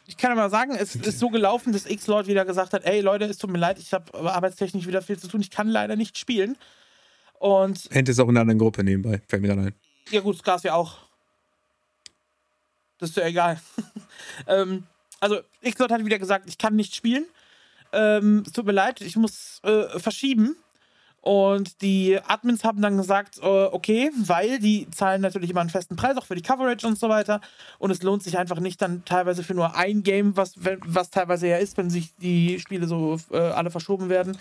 Speaker 1: ich kann mal sagen, es ist so gelaufen, dass X-Lord wieder gesagt hat: Ey, Leute, es tut mir leid, ich habe arbeitstechnisch wieder viel zu tun, ich kann leider nicht spielen. Und
Speaker 2: Ente ist auch in einer anderen Gruppe nebenbei, fällt mir gerade ein.
Speaker 1: Ja, gut, Skars ja auch. Das ist ja egal. ähm, also, X-Lord hat wieder gesagt, ich kann nicht spielen. Ähm, es tut mir leid, ich muss äh, verschieben. Und die Admins haben dann gesagt, äh, okay, weil die zahlen natürlich immer einen festen Preis, auch für die Coverage und so weiter. Und es lohnt sich einfach nicht dann teilweise für nur ein Game, was, was teilweise ja ist, wenn sich die Spiele so äh, alle verschoben werden,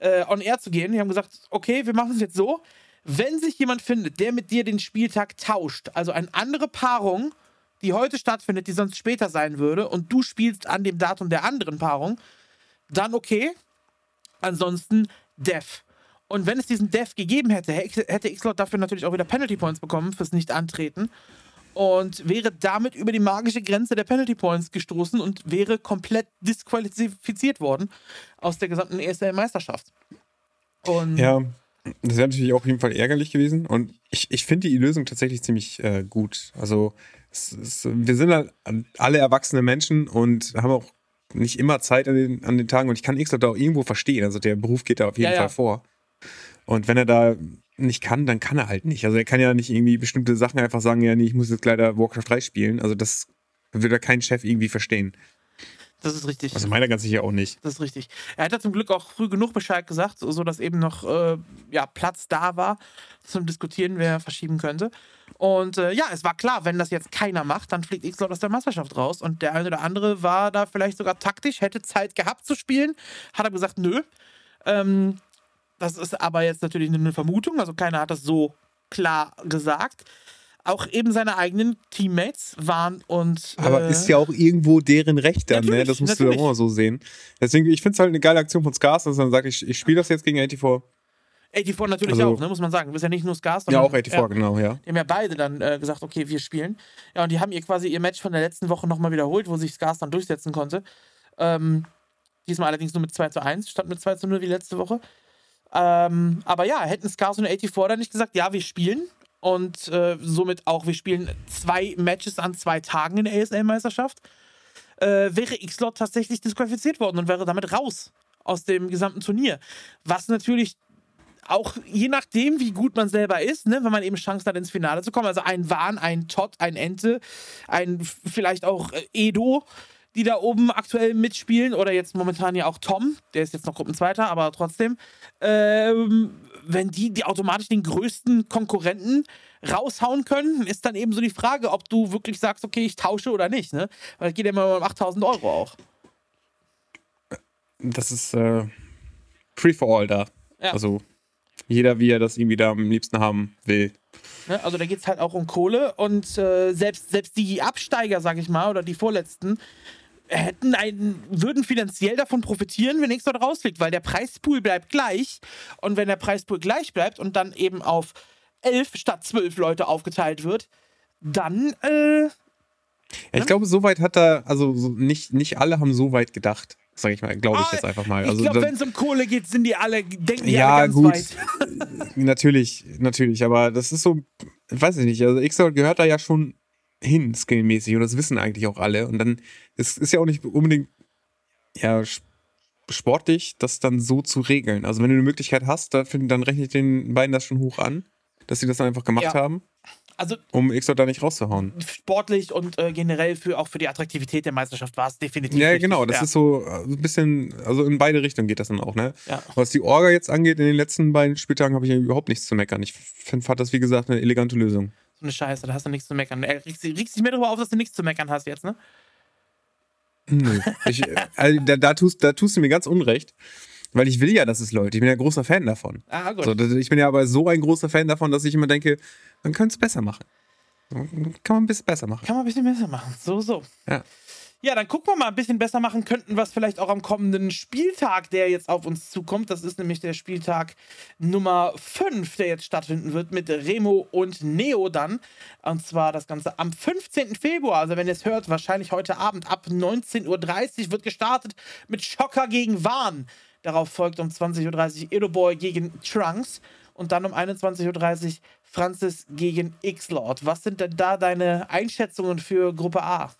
Speaker 1: äh, on air zu gehen. Die haben gesagt, okay, wir machen es jetzt so. Wenn sich jemand findet, der mit dir den Spieltag tauscht, also eine andere Paarung, die heute stattfindet, die sonst später sein würde, und du spielst an dem Datum der anderen Paarung, dann okay. Ansonsten Def. Und wenn es diesen Def gegeben hätte, hätte X-Lord dafür natürlich auch wieder Penalty Points bekommen fürs Nicht-Antreten. und wäre damit über die magische Grenze der Penalty Points gestoßen und wäre komplett disqualifiziert worden aus der gesamten ESL-Meisterschaft.
Speaker 2: ja, das wäre natürlich auch auf jeden Fall ärgerlich gewesen. Und ich, ich finde die Lösung tatsächlich ziemlich äh, gut. Also, es, es, wir sind halt alle erwachsene Menschen und haben auch nicht immer Zeit an den, an den Tagen. Und ich kann X da auch irgendwo verstehen. Also, der Beruf geht da auf jeden
Speaker 1: Ja, ja.
Speaker 2: Fall vor. Und wenn er da nicht kann, dann kann er halt nicht. Also, er kann ja nicht irgendwie bestimmte Sachen einfach sagen: Ja, nee, ich muss jetzt leider Warcraft 3 spielen. Also, das würde da kein Chef irgendwie verstehen.
Speaker 1: Das ist richtig.
Speaker 2: Also, meiner ganz sicher auch nicht.
Speaker 1: Das ist richtig. Er hat ja zum Glück auch früh genug Bescheid gesagt, so dass eben noch äh, ja, Platz da war zum Diskutieren, wer verschieben könnte. Und äh, ja, es war klar, wenn das jetzt keiner macht, dann fliegt X-Lord aus der Meisterschaft raus. Und der eine oder andere war da vielleicht sogar taktisch, hätte Zeit gehabt zu spielen, hat aber gesagt, nö. Ähm, das ist aber jetzt natürlich eine Vermutung, also keiner hat das so klar gesagt. Auch eben seine eigenen Teammates waren und.
Speaker 2: Aber
Speaker 1: äh,
Speaker 2: ist ja auch irgendwo deren Recht dann, ne? Das musst
Speaker 1: natürlich.
Speaker 2: du ja auch mal so sehen. Deswegen, ich finde es halt eine geile Aktion von Scars, dass er dann sagt, ich, ich spiele das jetzt gegen 84.
Speaker 1: 84 natürlich
Speaker 2: Also-
Speaker 1: auch, ne, muss man sagen. Du bist ja nicht nur Scars,
Speaker 2: Ja, auch 84, genau, ja.
Speaker 1: Die haben ja beide dann äh, gesagt, okay, wir spielen. Ja, und die haben ihr quasi ihr Match von der letzten Woche nochmal wiederholt, wo sich Scars dann durchsetzen konnte. Ähm, diesmal allerdings nur mit 2 zu 1, statt mit 2 zu 0 wie letzte Woche. Ähm, aber ja, hätten Scars und 84 dann nicht gesagt, ja, wir spielen. Und äh, somit auch, wir spielen zwei Matches an zwei Tagen in der ASL-Meisterschaft, äh, wäre X-Lot tatsächlich disqualifiziert worden und wäre damit raus aus dem gesamten Turnier. Was natürlich auch je nachdem, wie gut man selber ist, ne, wenn man eben Chancen hat, ins Finale zu kommen. Also ein Wahn, ein Todd, ein Ente, ein vielleicht auch äh, Edo, die da oben aktuell mitspielen. Oder jetzt momentan ja auch Tom, der ist jetzt noch Gruppenzweiter, aber trotzdem. Ähm, wenn die, die automatisch den größten Konkurrenten raushauen können, ist dann eben so die Frage, ob du wirklich sagst, okay, ich tausche oder nicht. Ne? Weil es geht ja immer um 8000 Euro auch.
Speaker 2: Das ist äh, free for all da.
Speaker 1: Ja.
Speaker 2: Also jeder, wie er das irgendwie da am liebsten haben will.
Speaker 1: Ne? Also da geht es halt auch um Kohle und äh, selbst, selbst die Absteiger, sag ich mal, oder die Vorletzten, hätten einen, würden finanziell davon profitieren, wenn nichts dort rausfliegt, weil der Preispool bleibt gleich. Und wenn der Preispool gleich bleibt und dann eben auf elf statt zwölf Leute aufgeteilt wird, dann äh,
Speaker 2: Ja, ich glaube, so weit hat er, also so nicht, nicht alle haben so weit gedacht, sage ich mal, glaube ich
Speaker 1: Ah,
Speaker 2: jetzt einfach mal.
Speaker 1: ich
Speaker 2: Also
Speaker 1: glaube,
Speaker 2: da-
Speaker 1: wenn es um Kohle geht, sind die alle, denken die
Speaker 2: Ja,
Speaker 1: alle ganz
Speaker 2: gut.
Speaker 1: weit.
Speaker 2: natürlich, natürlich, aber das ist so, ich weiß ich nicht, also Xor gehört da ja schon hin, skillmäßig, und das wissen eigentlich auch alle. Und dann ist, ist ja auch nicht unbedingt ja, sportlich, das dann so zu regeln. Also wenn du eine Möglichkeit hast, dann, rechne ich den beiden das schon hoch an, dass sie das dann einfach gemacht
Speaker 1: Ja.
Speaker 2: haben,
Speaker 1: Also
Speaker 2: um Xor da nicht rauszuhauen.
Speaker 1: sportlich und äh, generell für auch für die Attraktivität der Meisterschaft war es definitiv.
Speaker 2: Ja,
Speaker 1: richtig.
Speaker 2: genau, das
Speaker 1: ja.
Speaker 2: ist so äh, ein bisschen, also in beide Richtungen geht das dann auch, ne?
Speaker 1: Ja.
Speaker 2: Was die Orga jetzt angeht, in den letzten beiden Spieltagen habe ich überhaupt nichts zu meckern. Ich finde, fand das, wie gesagt, eine elegante Lösung.
Speaker 1: So eine Scheiße, da hast du nichts zu meckern. Er regst, regst dich mehr darüber auf, dass du nichts zu meckern hast jetzt, ne?
Speaker 2: Nö. Ich, also, da, da, tust, da tust du mir ganz unrecht, weil ich will ja, dass es läuft. Ich bin ja großer Fan davon.
Speaker 1: Ah, gut.
Speaker 2: So, ich bin ja aber so ein großer Fan davon, dass ich immer denke, man könnte es besser machen. Kann man ein bisschen besser machen.
Speaker 1: Kann man ein bisschen besser machen. So, so.
Speaker 2: Ja.
Speaker 1: Ja, dann gucken wir mal ein bisschen besser machen könnten, was vielleicht auch am kommenden Spieltag, der jetzt auf uns zukommt. Das ist nämlich der Spieltag Nummer 5, der jetzt stattfinden wird mit Remo und Neo dann. Und zwar das Ganze am 15. Februar. Also wenn ihr es hört, wahrscheinlich heute Abend ab 19.30 Uhr wird gestartet mit Schocker gegen Wahn. Darauf folgt um 20.30 Uhr Edoboy gegen Trunks. Und dann um 21.30 Uhr Francis gegen X-Lord. Was sind denn da deine Einschätzungen für Gruppe A?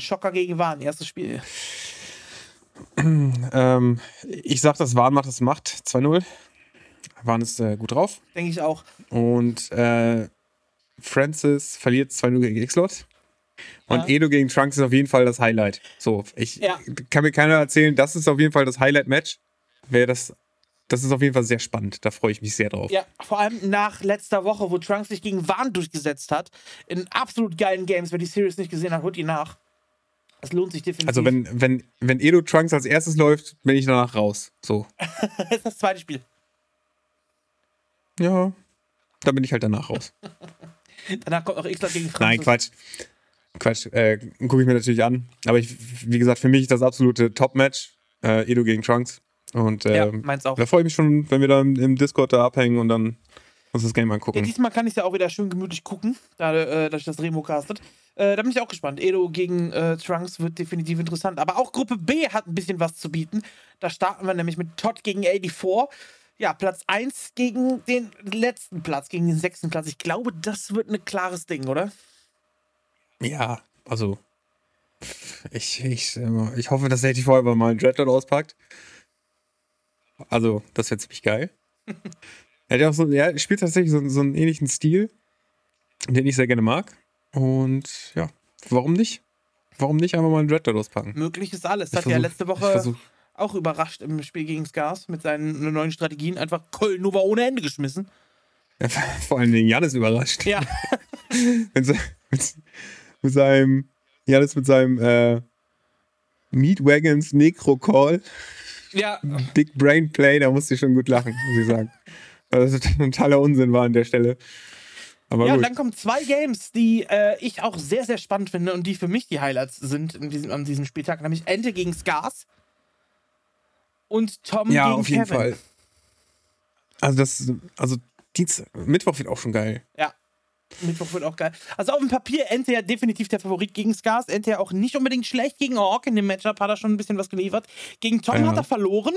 Speaker 1: Schocker gegen Wahn, erstes Spiel.
Speaker 2: Ähm, ich sag, dass Wahn macht, das macht. 2-0. Wahn ist äh, gut drauf.
Speaker 1: Denke ich auch.
Speaker 2: Und äh, Francis verliert 2-0 gegen X-Lot. Und
Speaker 1: Ja.
Speaker 2: Edo gegen Trunks ist auf jeden Fall das Highlight. So, ich
Speaker 1: Ja.
Speaker 2: kann mir keiner erzählen, das ist auf jeden Fall das Highlight-Match. Wäre das, das ist auf jeden Fall sehr spannend. Da freue ich mich sehr drauf.
Speaker 1: Ja, vor allem nach letzter Woche, wo Trunks sich gegen Wahn durchgesetzt hat. In absolut geilen Games. Wer die Series nicht gesehen hat, holt ihn nach. Es lohnt sich definitiv.
Speaker 2: Also wenn, wenn, wenn Edo Trunks als erstes läuft, bin ich danach raus. So.
Speaker 1: das ist das zweite Spiel.
Speaker 2: Ja. Dann bin ich halt danach raus.
Speaker 1: Danach kommt noch X-Lord gegen Francis.
Speaker 2: Nein, Quatsch. Quatsch. Äh, Gucke ich mir natürlich an. Aber ich, wie gesagt, für mich ist das absolute Top-Match. Äh, Edo gegen Trunks. Und
Speaker 1: Ja,
Speaker 2: ähm,
Speaker 1: meins auch.
Speaker 2: da freue ich mich schon, wenn wir da im, Discord da abhängen und dann uns das Game
Speaker 1: Ja,
Speaker 2: angucken.
Speaker 1: diesmal kann ich es ja auch wieder schön gemütlich gucken, da, äh, dass ich das Remo castet. Äh, da bin ich auch gespannt. Edo gegen äh, Trunks wird definitiv interessant. Aber auch Gruppe B hat ein bisschen was zu bieten. Da starten wir nämlich mit Todd gegen 84. Ja, Platz 1 gegen den letzten Platz, gegen den sechsten Platz. Ich glaube, das wird ein klares Ding, oder?
Speaker 2: Ja, also. Ich, ich, äh, ich hoffe, dass der vorher mal einen Dreadlord auspackt. Also, das wäre ziemlich geil. er, hat ja auch so, er spielt tatsächlich so, so einen ähnlichen Stil, den ich sehr gerne mag. Und ja, warum nicht? Warum nicht einfach mal einen Dreadlord auspacken?
Speaker 1: Möglich ist alles.
Speaker 2: Ich
Speaker 1: Hat ja letzte Woche auch überrascht im Spiel gegen Scars mit seinen neuen Strategien. Einfach Köln-Nova ohne Ende geschmissen.
Speaker 2: Ja, vor allem den Janis überrascht.
Speaker 1: Ja,
Speaker 2: mit, mit, mit seinem, Janis mit seinem äh, Meat Wagons Necro Call,
Speaker 1: ja.
Speaker 2: Big Brain Play, da musste ich schon gut lachen, muss ich sagen. Weil das totaler Unsinn war an der Stelle. Aber
Speaker 1: Ja, und
Speaker 2: gut.
Speaker 1: dann kommen zwei Games, die äh, ich auch sehr, sehr spannend finde und die für mich die Highlights sind in diesem, an diesem Spieltag, nämlich Ente gegen Scars und Tom
Speaker 2: Ja,
Speaker 1: gegen
Speaker 2: auf jeden
Speaker 1: Kevin.
Speaker 2: Fall. Also das, also Dienstag, Mittwoch wird auch schon geil.
Speaker 1: Ja. Mittwoch wird auch geil. Also auf dem Papier Ente ja definitiv der Favorit gegen Scars. Ente ja auch nicht unbedingt schlecht gegen Ork. In dem Matchup hat er schon ein bisschen was geliefert. Gegen Tom
Speaker 2: Ja.
Speaker 1: hat er verloren.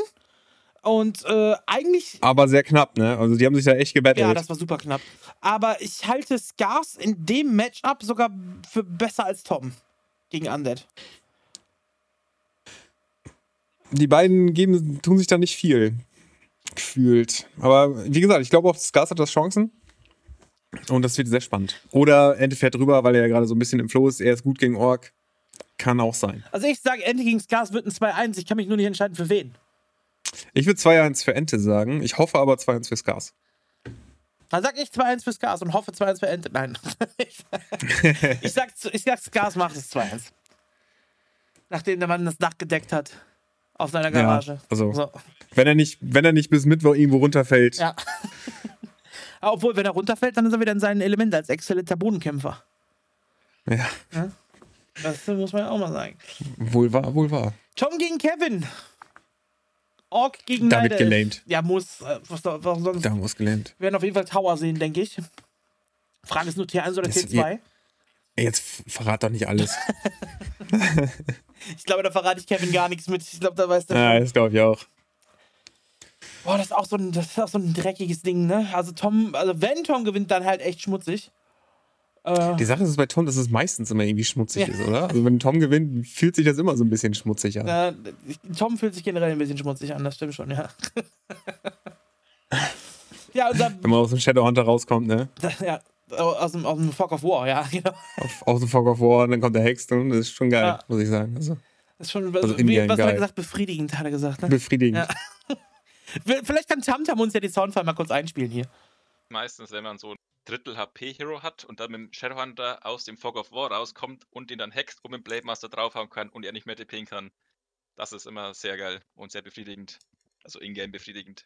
Speaker 1: Und äh, eigentlich
Speaker 2: Aber sehr knapp, ne? Also die haben sich da echt gebettelt.
Speaker 1: Ja, das war super knapp. Aber ich halte Scars in dem Matchup sogar für besser als Tom gegen Undead.
Speaker 2: die beiden geben, tun sich da nicht viel. Gefühlt. Aber wie gesagt, ich glaube auch, Scars hat das Chancen. Und das wird sehr spannend. Oder Ente fährt drüber, weil er ja gerade so ein bisschen im Flow ist. Er ist gut gegen Ork. Kann auch sein.
Speaker 1: Also ich sage, Ente gegen Scars wird ein 2-1. Ich kann mich nur nicht entscheiden, für wen.
Speaker 2: Ich würde 2-1 für Ente sagen. Ich hoffe aber 2-1 für Scars.
Speaker 1: Dann sag ich 2-1 für Scars und hoffe 2-1 für Ente. Nein. ich, sag, ich sag, Scars macht es 2-1. Nachdem der Mann das Dach gedeckt hat. Auf seiner Garage.
Speaker 2: also-
Speaker 1: So.
Speaker 2: Wenn er nicht, wenn er nicht bis Mittwoch irgendwo runterfällt.
Speaker 1: Ja. Obwohl, wenn er runterfällt, dann ist er wieder in seinem Element als exzellenter Bodenkämpfer.
Speaker 2: ja.
Speaker 1: Das muss man ja auch mal sagen.
Speaker 2: Wohl wahr, wohl wahr.
Speaker 1: Tom gegen Kevin. Ork gegen
Speaker 2: Damit gelähmt.
Speaker 1: Ja, muss. Äh, was, was sonst?
Speaker 2: Da muss gelähmt.
Speaker 1: Wir werden auf jeden Fall Tower sehen, denke ich. Frage ist nur T1 oder
Speaker 2: Das-
Speaker 1: T2.
Speaker 2: Jetzt f- verrat doch nicht alles.
Speaker 1: Ich glaube, da verrate ich Kevin gar nichts mit. Ich glaube, da weiß der.
Speaker 2: ja,
Speaker 1: schon.
Speaker 2: das glaube ich auch.
Speaker 1: Boah, das ist, auch so ein, das ist auch so ein dreckiges Ding, ne? Also Tom, also wenn Tom gewinnt, dann halt echt schmutzig. Äh,
Speaker 2: Die Sache ist bei Tom, dass es meistens immer irgendwie schmutzig
Speaker 1: Ja.
Speaker 2: ist, oder? Also wenn Tom gewinnt, fühlt sich das immer so ein bisschen schmutzig an.
Speaker 1: äh, Tom fühlt sich generell ein bisschen schmutzig an, das stimmt schon, ja. ja, und dann,
Speaker 2: Wenn man aus dem Shadowhunter rauskommt, ne?
Speaker 1: ja, aus dem, aus dem Fog of War, ja, genau.
Speaker 2: Auf, auf dem Fog of War, und dann kommt der Hex und das ist schon geil,
Speaker 1: Ja.
Speaker 2: muss ich sagen. Also
Speaker 1: Das ist schon,
Speaker 2: Also
Speaker 1: wie,
Speaker 2: in-game
Speaker 1: was hat er
Speaker 2: geil.
Speaker 1: gesagt? Befriedigend, hat er gesagt, ne?
Speaker 2: befriedigend.
Speaker 1: Ja. Vielleicht kann Tamtam uns ja die Soundfile mal kurz einspielen hier.
Speaker 3: meistens, wenn man so Drittel HP-Hero hat und dann mit dem Shadowhunter aus dem Fog of War rauskommt und ihn dann hext und mit dem Blade Master draufhauen kann und er nicht mehr TPen kann. Das ist immer sehr geil und sehr befriedigend. Also in-game befriedigend.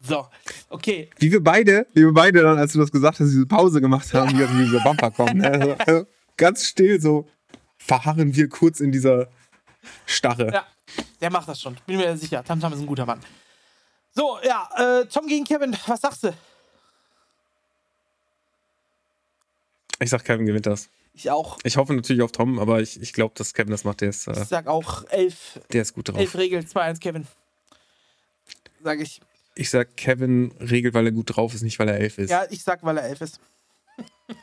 Speaker 1: So, okay.
Speaker 2: Wie wir beide, wie wir beide dann, als du das gesagt hast, diese Pause gemacht haben, wie also dieser Bumper kommt. Ne? Also, also ganz still so verharren wir kurz in dieser Starre.
Speaker 1: Ja, der macht das schon. Bin mir sicher. Tamtam ist ein guter Mann. So, ja, äh, Tom gegen Kevin, was sagst du?
Speaker 2: Ich sag, Kevin gewinnt das.
Speaker 1: Ich auch.
Speaker 2: Ich hoffe natürlich auf Tom, aber ich, ich glaube, dass Kevin das macht. Der ist,
Speaker 1: Ich
Speaker 2: äh,
Speaker 1: sag auch 11,
Speaker 2: der ist gut drauf.
Speaker 1: 11 Regeln, 2-1 Kevin. Sag ich.
Speaker 2: Ich sag, Kevin regelt, weil er gut drauf ist, nicht weil er elf ist.
Speaker 1: Ja, ich sag, weil er 11 ist.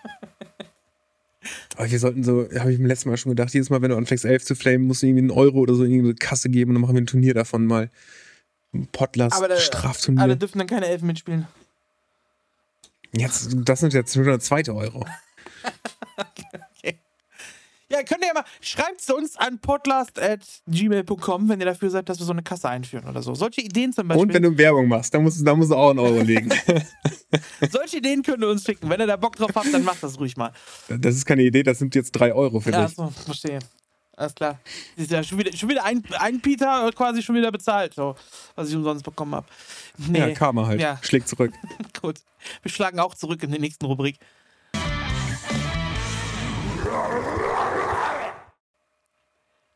Speaker 2: Aber wir sollten so, habe ich im letzten Mal schon gedacht, jedes Mal, wenn du anfängst, elf zu flamen, musst du irgendwie einen Euro oder so in irgendeine Kasse geben und dann machen wir ein Turnier davon mal. Ein Potlas,
Speaker 1: Aber da-
Speaker 2: Strafturnier.
Speaker 1: Aber da dürfen dann keine Elfen mitspielen.
Speaker 2: Jetzt, das sind jetzt nur der zweite Euro.
Speaker 1: Ja, könnt ihr ja mal, schreibt es uns an podcast.gmail.com, wenn ihr dafür seid, dass wir so eine Kasse einführen oder so. Solche Ideen zum Beispiel.
Speaker 2: Und wenn du Werbung machst, dann musst, du- dann musst du auch einen Euro legen.
Speaker 1: solche Ideen könnt ihr uns schicken. Wenn ihr da Bock drauf habt, dann macht das ruhig mal.
Speaker 2: Das ist keine Idee, das sind jetzt drei Euro für
Speaker 1: Ja,
Speaker 2: dich.
Speaker 1: so, verstehe. Alles klar. Das ist ja schon wieder, schon wieder ein, ein Peter quasi schon wieder bezahlt, so, was ich umsonst bekommen habe. Nee,
Speaker 2: Ja, Karma halt.
Speaker 1: Ja.
Speaker 2: Schlägt zurück.
Speaker 1: gut. Wir schlagen auch zurück in der nächsten Rubrik.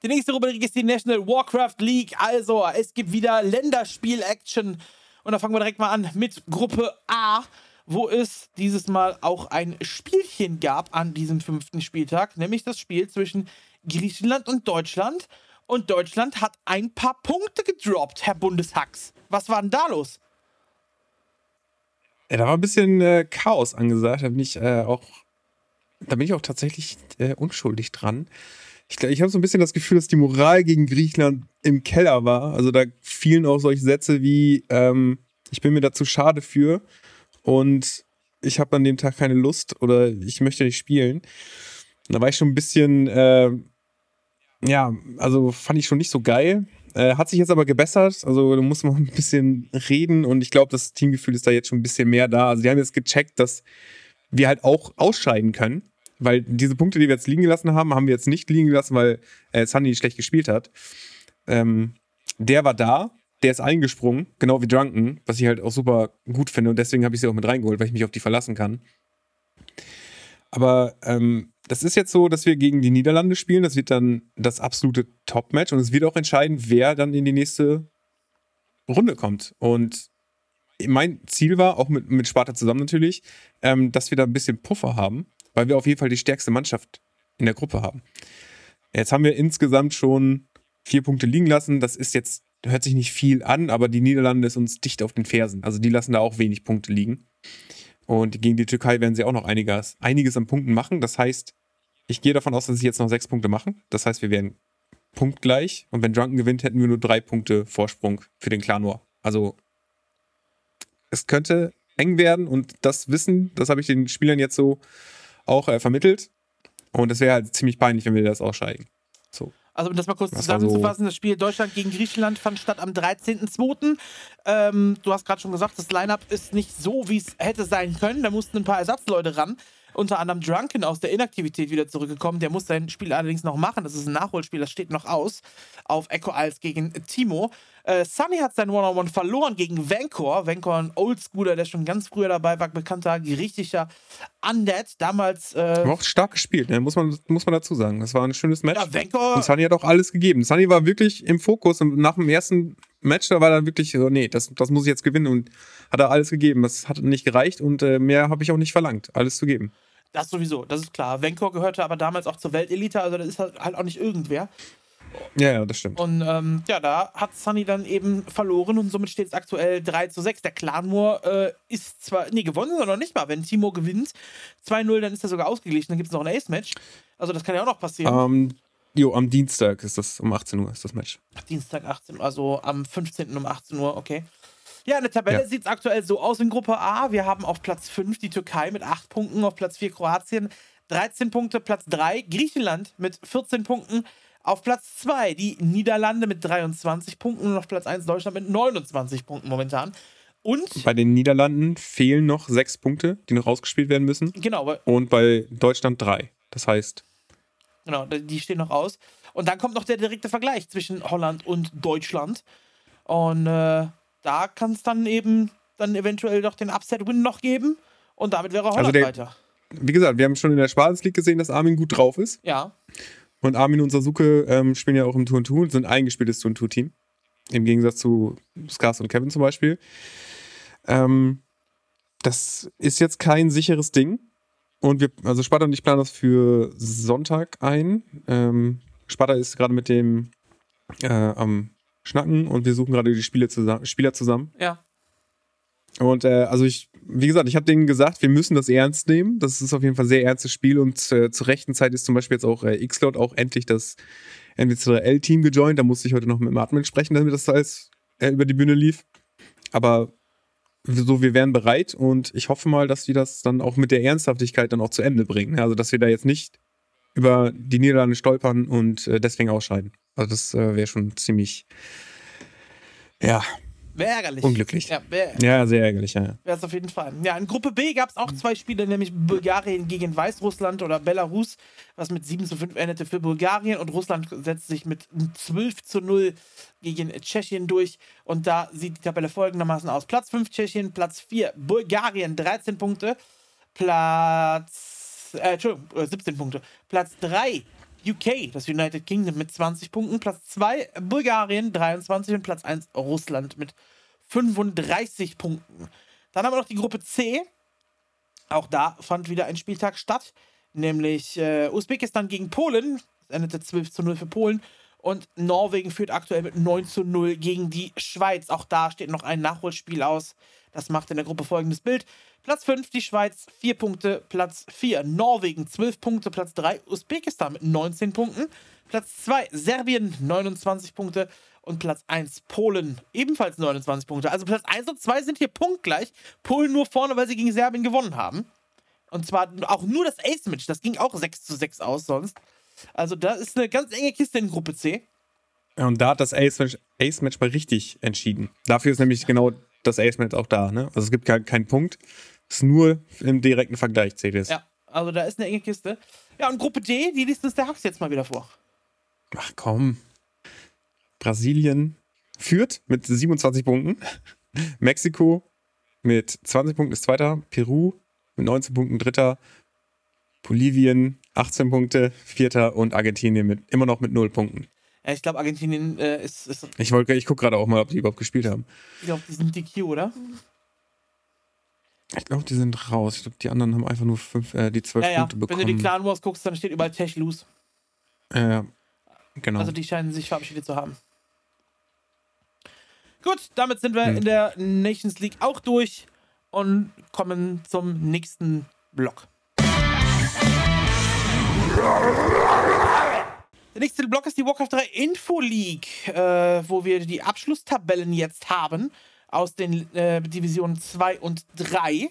Speaker 1: Die nächste Rubrik ist die National Warcraft League. Also, es gibt wieder Länderspiel-Action. Und da fangen wir direkt mal an mit Gruppe A, wo es dieses Mal auch ein Spielchen gab an diesem fünften Spieltag, nämlich das Spiel zwischen Griechenland und Deutschland. Und Deutschland hat ein paar Punkte gedroppt, Herr Bundeshacks. Was war denn da los?
Speaker 2: Ja, da war ein bisschen äh, Chaos angesagt. Da bin ich äh, auch, da bin ich auch tatsächlich äh, unschuldig dran. Ich, ich habe so ein bisschen das Gefühl, dass die Moral gegen Griechenland im Keller war. Also da fielen auch solche Sätze wie, ähm, ich bin mir dazu schade für und ich habe an dem Tag keine Lust oder ich möchte nicht spielen. Da war ich schon ein bisschen, äh, ja, also fand ich schon nicht so geil. Äh, hat sich jetzt aber gebessert. Also da muss man ein bisschen reden und ich glaube, das Teamgefühl ist da jetzt schon ein bisschen mehr da. Also die haben jetzt gecheckt, dass wir halt auch ausscheiden können. Weil diese Punkte, die wir jetzt liegen gelassen haben, haben wir jetzt nicht liegen gelassen, weil äh, Sunny schlecht gespielt hat. Ähm, der war da, der ist eingesprungen, genau wie Drunken, was ich halt auch super gut finde und deswegen habe ich sie auch mit reingeholt, weil ich mich auf die verlassen kann. Aber ähm, das ist jetzt so, dass wir gegen die Niederlande spielen. Das wird dann das absolute Top-Match und es wird auch entscheiden, wer dann in die nächste Runde kommt. Und mein Ziel war, auch mit, mit Sparta zusammen natürlich, ähm, dass wir da ein bisschen Puffer haben weil wir auf jeden Fall die stärkste Mannschaft in der Gruppe haben. Jetzt haben wir insgesamt schon vier Punkte liegen lassen. Das ist jetzt, hört sich nicht viel an, aber die Niederlande ist uns dicht auf den Fersen. Also die lassen da auch wenig Punkte liegen. Und gegen die Türkei werden sie auch noch einiges, einiges an Punkten machen. Das heißt, ich gehe davon aus, dass sie jetzt noch sechs Punkte machen. Das heißt, wir werden punktgleich. Und wenn Drunken gewinnt, hätten wir nur drei Punkte Vorsprung für den Clan War. Also es könnte eng werden und das Wissen, das habe ich den Spielern jetzt so auch äh, vermittelt. Und es wäre halt ziemlich peinlich, wenn wir das ausscheiden. So.
Speaker 1: Also um das mal kurz das zusammenzufassen, so das Spiel Deutschland gegen Griechenland fand statt am 13.02. Ähm, du hast gerade schon gesagt, das Lineup ist nicht so, wie es hätte sein können. Da mussten ein paar Ersatzleute ran unter anderem Drunken aus der Inaktivität wieder zurückgekommen. Der muss sein Spiel allerdings noch machen. Das ist ein Nachholspiel, das steht noch aus auf Echo als gegen Timo. Äh, Sunny hat sein One-on-One verloren gegen Vancor. Vancor, ein Oldschooler, der schon ganz früher dabei war, bekannter, richtiger Undead. Damals. Äh,
Speaker 2: war auch stark gespielt, ne? muss, man, muss man dazu sagen. Das war ein schönes Match. Ja, Vancor. Und Sunny hat auch alles gegeben. Sunny war wirklich im Fokus und nach dem ersten Match, da war dann wirklich so, nee, das, das muss ich jetzt gewinnen und hat er alles gegeben. Das hat nicht gereicht und äh, mehr habe ich auch nicht verlangt, alles zu geben.
Speaker 1: Das sowieso, das ist klar. Venkor gehörte aber damals auch zur Weltelite, also das ist halt, halt auch nicht irgendwer.
Speaker 2: Ja, ja, das stimmt.
Speaker 1: Und ähm, ja, da hat Sunny dann eben verloren und somit steht es aktuell 3 zu 6. Der Clanmoor äh, ist zwar, nee, gewonnen, sondern nicht mal. Wenn Timo gewinnt 2-0, dann ist er sogar ausgeglichen. Dann gibt es noch ein Ace-Match. Also das kann ja auch noch passieren.
Speaker 2: Um, ähm, jo, am Dienstag ist das, um 18 Uhr ist das Match.
Speaker 1: Dienstag 18 Uhr, also am 15. um 18 Uhr, okay. Ja, in der Tabelle ja. sieht es aktuell so aus in Gruppe A. Wir haben auf Platz 5 die Türkei mit 8 Punkten, auf Platz 4 Kroatien 13 Punkte, Platz 3 Griechenland mit 14 Punkten, auf Platz 2 die Niederlande mit 23 Punkten und auf Platz 1 Deutschland mit 29 Punkten momentan. Und
Speaker 2: bei den Niederlanden fehlen noch sechs Punkte, die noch rausgespielt werden müssen.
Speaker 1: Genau.
Speaker 2: Und bei Deutschland drei. Das heißt.
Speaker 1: Genau, die stehen noch aus. Und dann kommt noch der direkte Vergleich zwischen Holland und Deutschland. Und äh, da kann es dann eben dann eventuell doch den Upset-Win noch geben und damit wäre Holland also der, weiter.
Speaker 2: Wie gesagt, wir haben schon in der Schwarz League gesehen, dass Armin gut drauf ist.
Speaker 1: Ja.
Speaker 2: Und Armin und Sasuke ähm, spielen ja auch im Tour und sind ein eingespieltes Tour und Team. Im Gegensatz zu Skars und Kevin zum Beispiel. Ähm, das ist jetzt kein sicheres Ding. Und wir, also Sparta und ich planen das für Sonntag ein. Ähm, Sparta ist gerade mit dem äh, am schnacken und wir suchen gerade die Spiele zusammen, Spieler zusammen.
Speaker 1: Ja.
Speaker 2: Und äh, also ich, wie gesagt, ich habe denen gesagt, wir müssen das ernst nehmen. Das ist auf jeden Fall ein sehr ernstes Spiel und äh, zur rechten Zeit ist zum Beispiel jetzt auch äh, Xcloud auch endlich das NWCL-Team gejoint. Da musste ich heute noch mit dem Admin sprechen, damit das alles äh, über die Bühne lief. Aber so, wir wären bereit und ich hoffe mal, dass die das dann auch mit der Ernsthaftigkeit dann auch zu Ende bringen. Also, dass wir da jetzt nicht über die Niederlande stolpern und äh, deswegen ausscheiden. Also das äh, wäre schon ziemlich, ja.
Speaker 1: Wäre ärgerlich.
Speaker 2: Unglücklich.
Speaker 1: Ja, wär,
Speaker 2: ja sehr ärgerlich, ja.
Speaker 1: Wäre es auf jeden Fall. Ja, in Gruppe B gab es auch zwei Spiele, nämlich Bulgarien gegen Weißrussland oder Belarus, was mit 7 zu 5 endete für Bulgarien und Russland setzt sich mit 12 zu 0 gegen Tschechien durch. Und da sieht die Tabelle folgendermaßen aus: Platz 5 Tschechien, Platz 4 Bulgarien, 13 Punkte. Platz, äh, Entschuldigung, 17 äh, Punkte. Platz 3 UK, das United Kingdom mit 20 Punkten, Platz 2 Bulgarien 23 und Platz 1 Russland mit 35 Punkten. Dann haben wir noch die Gruppe C. Auch da fand wieder ein Spieltag statt, nämlich äh, Usbekistan gegen Polen. Es endete 12 zu 0 für Polen. Und Norwegen führt aktuell mit 9 zu 0 gegen die Schweiz. Auch da steht noch ein Nachholspiel aus. Das macht in der Gruppe folgendes Bild. Platz 5 die Schweiz, 4 Punkte. Platz 4 Norwegen, 12 Punkte. Platz 3 Usbekistan mit 19 Punkten. Platz 2 Serbien, 29 Punkte. Und Platz 1 Polen, ebenfalls 29 Punkte. Also Platz 1 und 2 sind hier punktgleich. Polen nur vorne, weil sie gegen Serbien gewonnen haben. Und zwar auch nur das Ace-Match. Das ging auch 6 zu 6 aus sonst. Also da ist eine ganz enge Kiste in Gruppe C.
Speaker 2: Ja, und da hat das Ace-Match Ace -Match mal richtig entschieden. Dafür ist nämlich genau das Ace-Match auch da. Ne? Also es gibt keinen kein Punkt. Es ist nur im direkten Vergleich zählt es.
Speaker 1: Ja, also da ist eine enge Kiste. Ja, und Gruppe D, die liest uns der Hax jetzt mal wieder vor.
Speaker 2: Ach komm. Brasilien führt mit 27 Punkten. Mexiko mit 20 Punkten ist Zweiter. Peru mit 19 Punkten Dritter. Bolivien 18 Punkte Vierter und Argentinien mit immer noch mit 0 Punkten.
Speaker 1: Ja, ich glaube, Argentinien äh, ist, ist.
Speaker 2: Ich, ich gucke gerade auch mal, ob die überhaupt gespielt haben.
Speaker 1: Ich glaube, die sind DQ, oder?
Speaker 2: Ich glaube, die sind raus. Ich glaube, die anderen haben einfach nur fünf, äh, die 12
Speaker 1: Ja, ja.
Speaker 2: Punkte bekommen.
Speaker 1: Wenn du die Clan Wars guckst, dann steht überall Tech Loose.
Speaker 2: Ja, genau.
Speaker 1: Also die scheinen sich verabschiedet zu haben. Gut, damit sind wir
Speaker 2: Hm.
Speaker 1: in der Nations League auch durch und kommen zum nächsten Block. Der nächste Block ist die Warcraft 3 Info League, äh, wo wir die Abschlusstabellen jetzt haben aus den äh, Divisionen 2 und 3.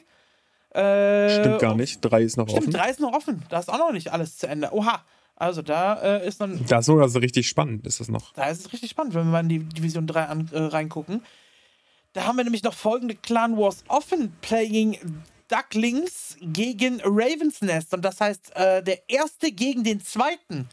Speaker 1: Äh,
Speaker 2: Stimmt gar nicht. Drei ist noch
Speaker 1: Stimmt,
Speaker 2: offen.
Speaker 1: 3 ist noch offen. Da ist auch noch nicht alles zu Ende. Oha. Also da äh, ist dann
Speaker 2: Da ist sogar so richtig spannend, ist das noch.
Speaker 1: da ist es richtig spannend, wenn wir mal in die Division 3 an, äh, reingucken. Da haben wir nämlich noch folgende Clan Wars offen playing Ducklings gegen Ravens Nest. Und das heißt, äh, der erste gegen den zweiten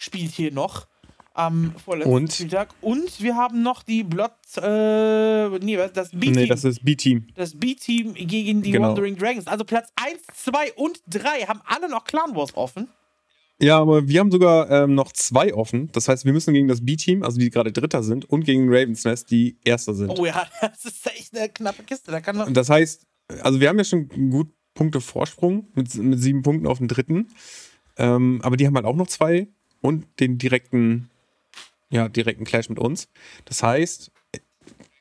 Speaker 1: spielt hier noch am vorletzten
Speaker 2: Und?
Speaker 1: Spieltag. Und wir haben noch die Blood, äh, nee, das B-Team.
Speaker 2: Nee, das ist B-Team.
Speaker 1: das B-Team gegen die
Speaker 2: Genau.
Speaker 1: Wandering Dragons. Also Platz 1, 2 und 3 haben alle noch Clan Wars offen.
Speaker 2: Ja, aber wir haben sogar ähm, noch zwei offen. Das heißt, wir müssen gegen das B-Team, also die gerade Dritter sind, und gegen Ravens Nest, die Erster sind.
Speaker 1: Oh ja, das ist echt eine knappe Kiste. Da kann man
Speaker 2: das heißt, also wir haben ja schon gut Punkte Vorsprung mit, mit sieben Punkten auf den Dritten. Ähm, aber die haben halt auch noch zwei und den direkten, ja, direkten Clash mit uns. Das heißt,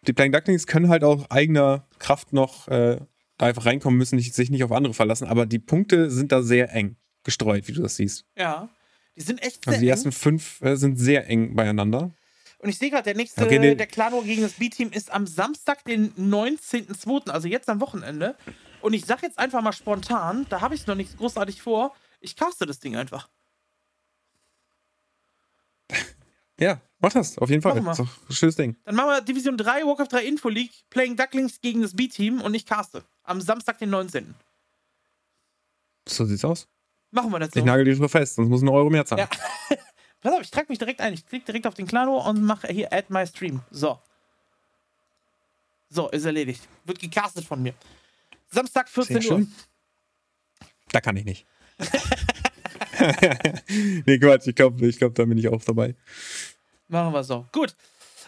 Speaker 2: die Playing Ducklings können halt auch eigener Kraft noch äh, da einfach reinkommen, müssen nicht, sich nicht auf andere verlassen, aber die Punkte sind da sehr eng gestreut, wie du das siehst.
Speaker 1: Ja. Die sind echt sehr
Speaker 2: Also die
Speaker 1: eng.
Speaker 2: ersten fünf äh, sind sehr eng beieinander.
Speaker 1: Und ich sehe gerade, der nächste,
Speaker 2: Okay, nee.
Speaker 1: der Clano gegen das B-Team ist am Samstag, den 19.02., also jetzt am Wochenende. Und ich sag jetzt einfach mal spontan, da habe ich noch nichts großartig vor, ich caste das Ding einfach.
Speaker 2: Ja, mach das, auf jeden Fall.
Speaker 1: Wir.
Speaker 2: Ist ein schönes Ding.
Speaker 1: Dann machen wir Division 3, Warcraft 3 Info League, Playing Ducklings gegen das B-Team und ich caste. Am Samstag, den 19.
Speaker 2: So sieht's aus.
Speaker 1: Machen wir das so.
Speaker 2: Ich nagel dich drüber fest, sonst muss ein Euro mehr zahlen.
Speaker 1: Ja. Pass auf, ich trage mich direkt ein. Ich klicke direkt auf den Clano und mache hier Add My Stream. So. So, ist erledigt. Wird gecastet von mir. Samstag, 14
Speaker 2: Sehr
Speaker 1: Uhr.
Speaker 2: Da kann ich nicht. nee, Quatsch, ich glaube, ich glaub, da bin ich auch dabei.
Speaker 1: Machen wir so. Gut.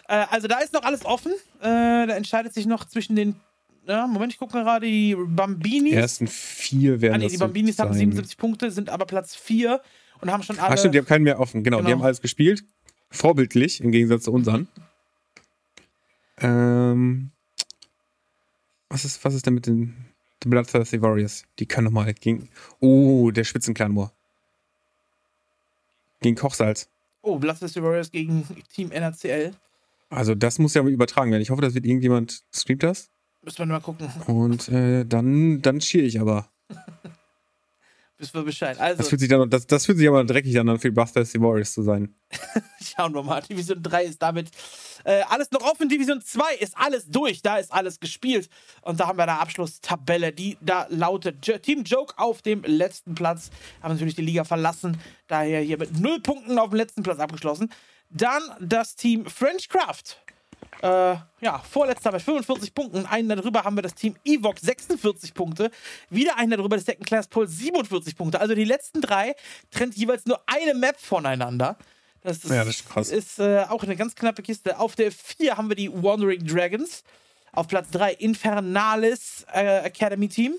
Speaker 1: Äh, also da ist noch alles offen. Äh, da entscheidet sich noch zwischen den. Ja, Moment, ich gucke gerade die Bambinis.
Speaker 2: Die ersten vier werden
Speaker 1: ah, nee, die
Speaker 2: so
Speaker 1: Bambinis haben
Speaker 2: sein.
Speaker 1: 77 Punkte, sind aber Platz 4 und haben schon alle.
Speaker 2: Ah, stimmt, die haben keinen mehr offen. Genau,
Speaker 1: Genau.
Speaker 2: die haben alles gespielt. Vorbildlich, im Gegensatz zu unseren. Ähm, was, ist, was ist denn mit den The Bloodthirsty Warriors? Die können noch mal gegen. Oh, der Spitzenclanmoor. Gegen Kochsalz.
Speaker 1: oh, Bloodthirsty Warriors gegen Team NRCL.
Speaker 2: Also, das muss ja übertragen werden. Ich hoffe, das wird irgendjemand streamt das.
Speaker 1: Müssen wir mal gucken,
Speaker 2: Und äh, dann, dann cheer ich aber.
Speaker 1: Wissen wir Bescheid. Also,
Speaker 2: Das fühlt sich dann, das, das fühlt sich aber dreckig an, dann für Bloodthirsty Warriors zu sein.
Speaker 1: Schauen wir mal. Division 3 ist damit äh, alles noch offen. Division 2 ist alles durch. Da ist alles gespielt. Und da haben wir eine Abschlusstabelle, die da lautet: Jo- Team Joke auf dem letzten Platz. Haben natürlich die Liga verlassen. Daher hier mit 0 Punkten auf dem letzten Platz abgeschlossen. Dann das Team Frenchcraft. Äh, ja, vorletzter mit 45 Punkten. Einen darüber haben wir das Team Evox 46 Punkte. Wieder einen darüber das Second Class Pool 47 Punkte. Also die letzten drei trennt jeweils nur eine Map voneinander. Das ist,
Speaker 2: Ja, das ist krass.
Speaker 1: ist äh, auch eine ganz knappe Kiste. Auf der 4 haben wir die Wandering Dragons. Auf Platz 3 Infernalis äh, Academy Team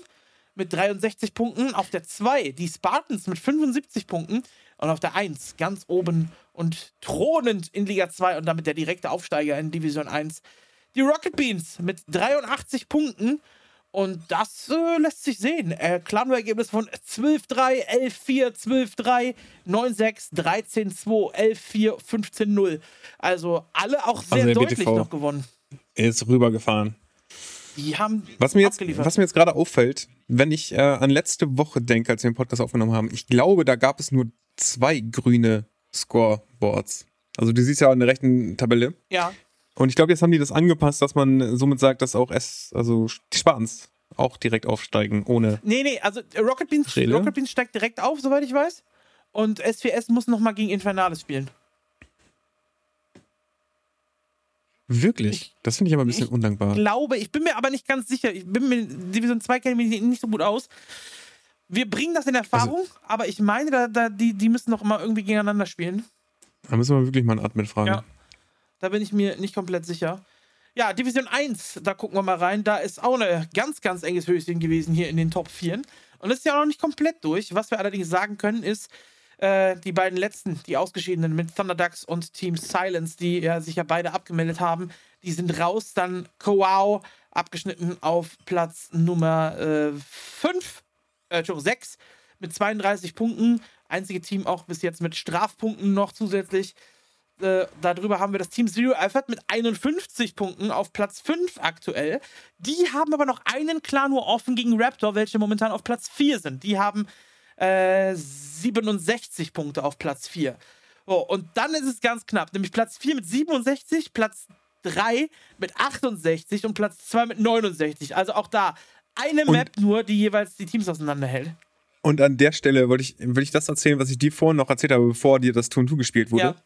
Speaker 1: mit 63 Punkten. Auf der 2 die Spartans mit 75 Punkten. Und auf der 1 ganz oben und thronend in Liga 2 und damit der direkte Aufsteiger in Division 1. Die Rocket Beans mit 83 Punkten. Und das äh, lässt sich sehen. Äh, Clan-Ergebnis von 12-3, 11-4, 12-3, 9-6, 13-2, 11-4, 15-0. Also alle auch sehr
Speaker 2: Also
Speaker 1: deutlich
Speaker 2: BTV.
Speaker 1: noch gewonnen.
Speaker 2: Er ist rübergefahren.
Speaker 1: Die haben
Speaker 2: Was mir jetzt,
Speaker 1: abgeliefert.
Speaker 2: was mir jetzt gerade auffällt, wenn ich äh, an letzte Woche denke, als wir den Podcast aufgenommen haben, ich glaube, da gab es nur zwei grüne Scoreboards. Also du siehst ja in der rechten Tabelle.
Speaker 1: ja,
Speaker 2: Und ich glaube, jetzt haben die das angepasst, dass man somit sagt, dass auch S, also die Spartans auch direkt aufsteigen, ohne.
Speaker 1: nee, nee, also Rocket Beans? Rocket Beans steigt direkt auf, soweit ich weiß. Und S4S muss nochmal gegen Infernales spielen.
Speaker 2: Wirklich? Das finde ich aber ein bisschen
Speaker 1: ich
Speaker 2: undankbar.
Speaker 1: glaube, ich bin mir aber nicht ganz sicher. Ich bin mir Division 2 kenne ich mich nicht so gut aus. Wir bringen das in Erfahrung,
Speaker 2: Also
Speaker 1: aber ich meine, da, da, die, die müssen noch immer irgendwie gegeneinander spielen.
Speaker 2: Da müssen wir wirklich mal einen Admin fragen.
Speaker 1: Ja. Da bin ich mir nicht komplett sicher. Ja, Division 1, da gucken wir mal rein. Da ist auch ein ganz, ganz enges Höschen gewesen hier in den Top 4. Und das ist ja auch noch nicht komplett durch. Was wir allerdings sagen können, ist, äh, die beiden letzten, die Ausgeschiedenen mit Thunder Ducks und Team Silence, die ja sich ja beide abgemeldet haben, die sind raus. Dann Kowau abgeschnitten auf Platz Nummer 5, äh, Entschuldigung, 6 mit 32 Punkten. Einzige Team auch bis jetzt mit Strafpunkten noch zusätzlich. Äh, darüber haben wir das Team Zero Alpha mit 51 Punkten auf Platz 5 aktuell. Die haben aber noch einen Clan nur offen gegen Raptor, welche momentan auf Platz 4 sind. Die haben äh, 67 Punkte auf Platz 4. So, und dann ist es ganz knapp, nämlich Platz 4 mit 67, Platz 3 mit 68 und Platz 2 mit 69. Also auch da eine
Speaker 2: Und-
Speaker 1: Map nur, die jeweils die Teams auseinanderhält.
Speaker 2: Und an der Stelle wollte ich, will ich das erzählen, was ich dir vorhin noch erzählt habe, bevor dir das 2 2 gespielt wurde.
Speaker 1: Ja.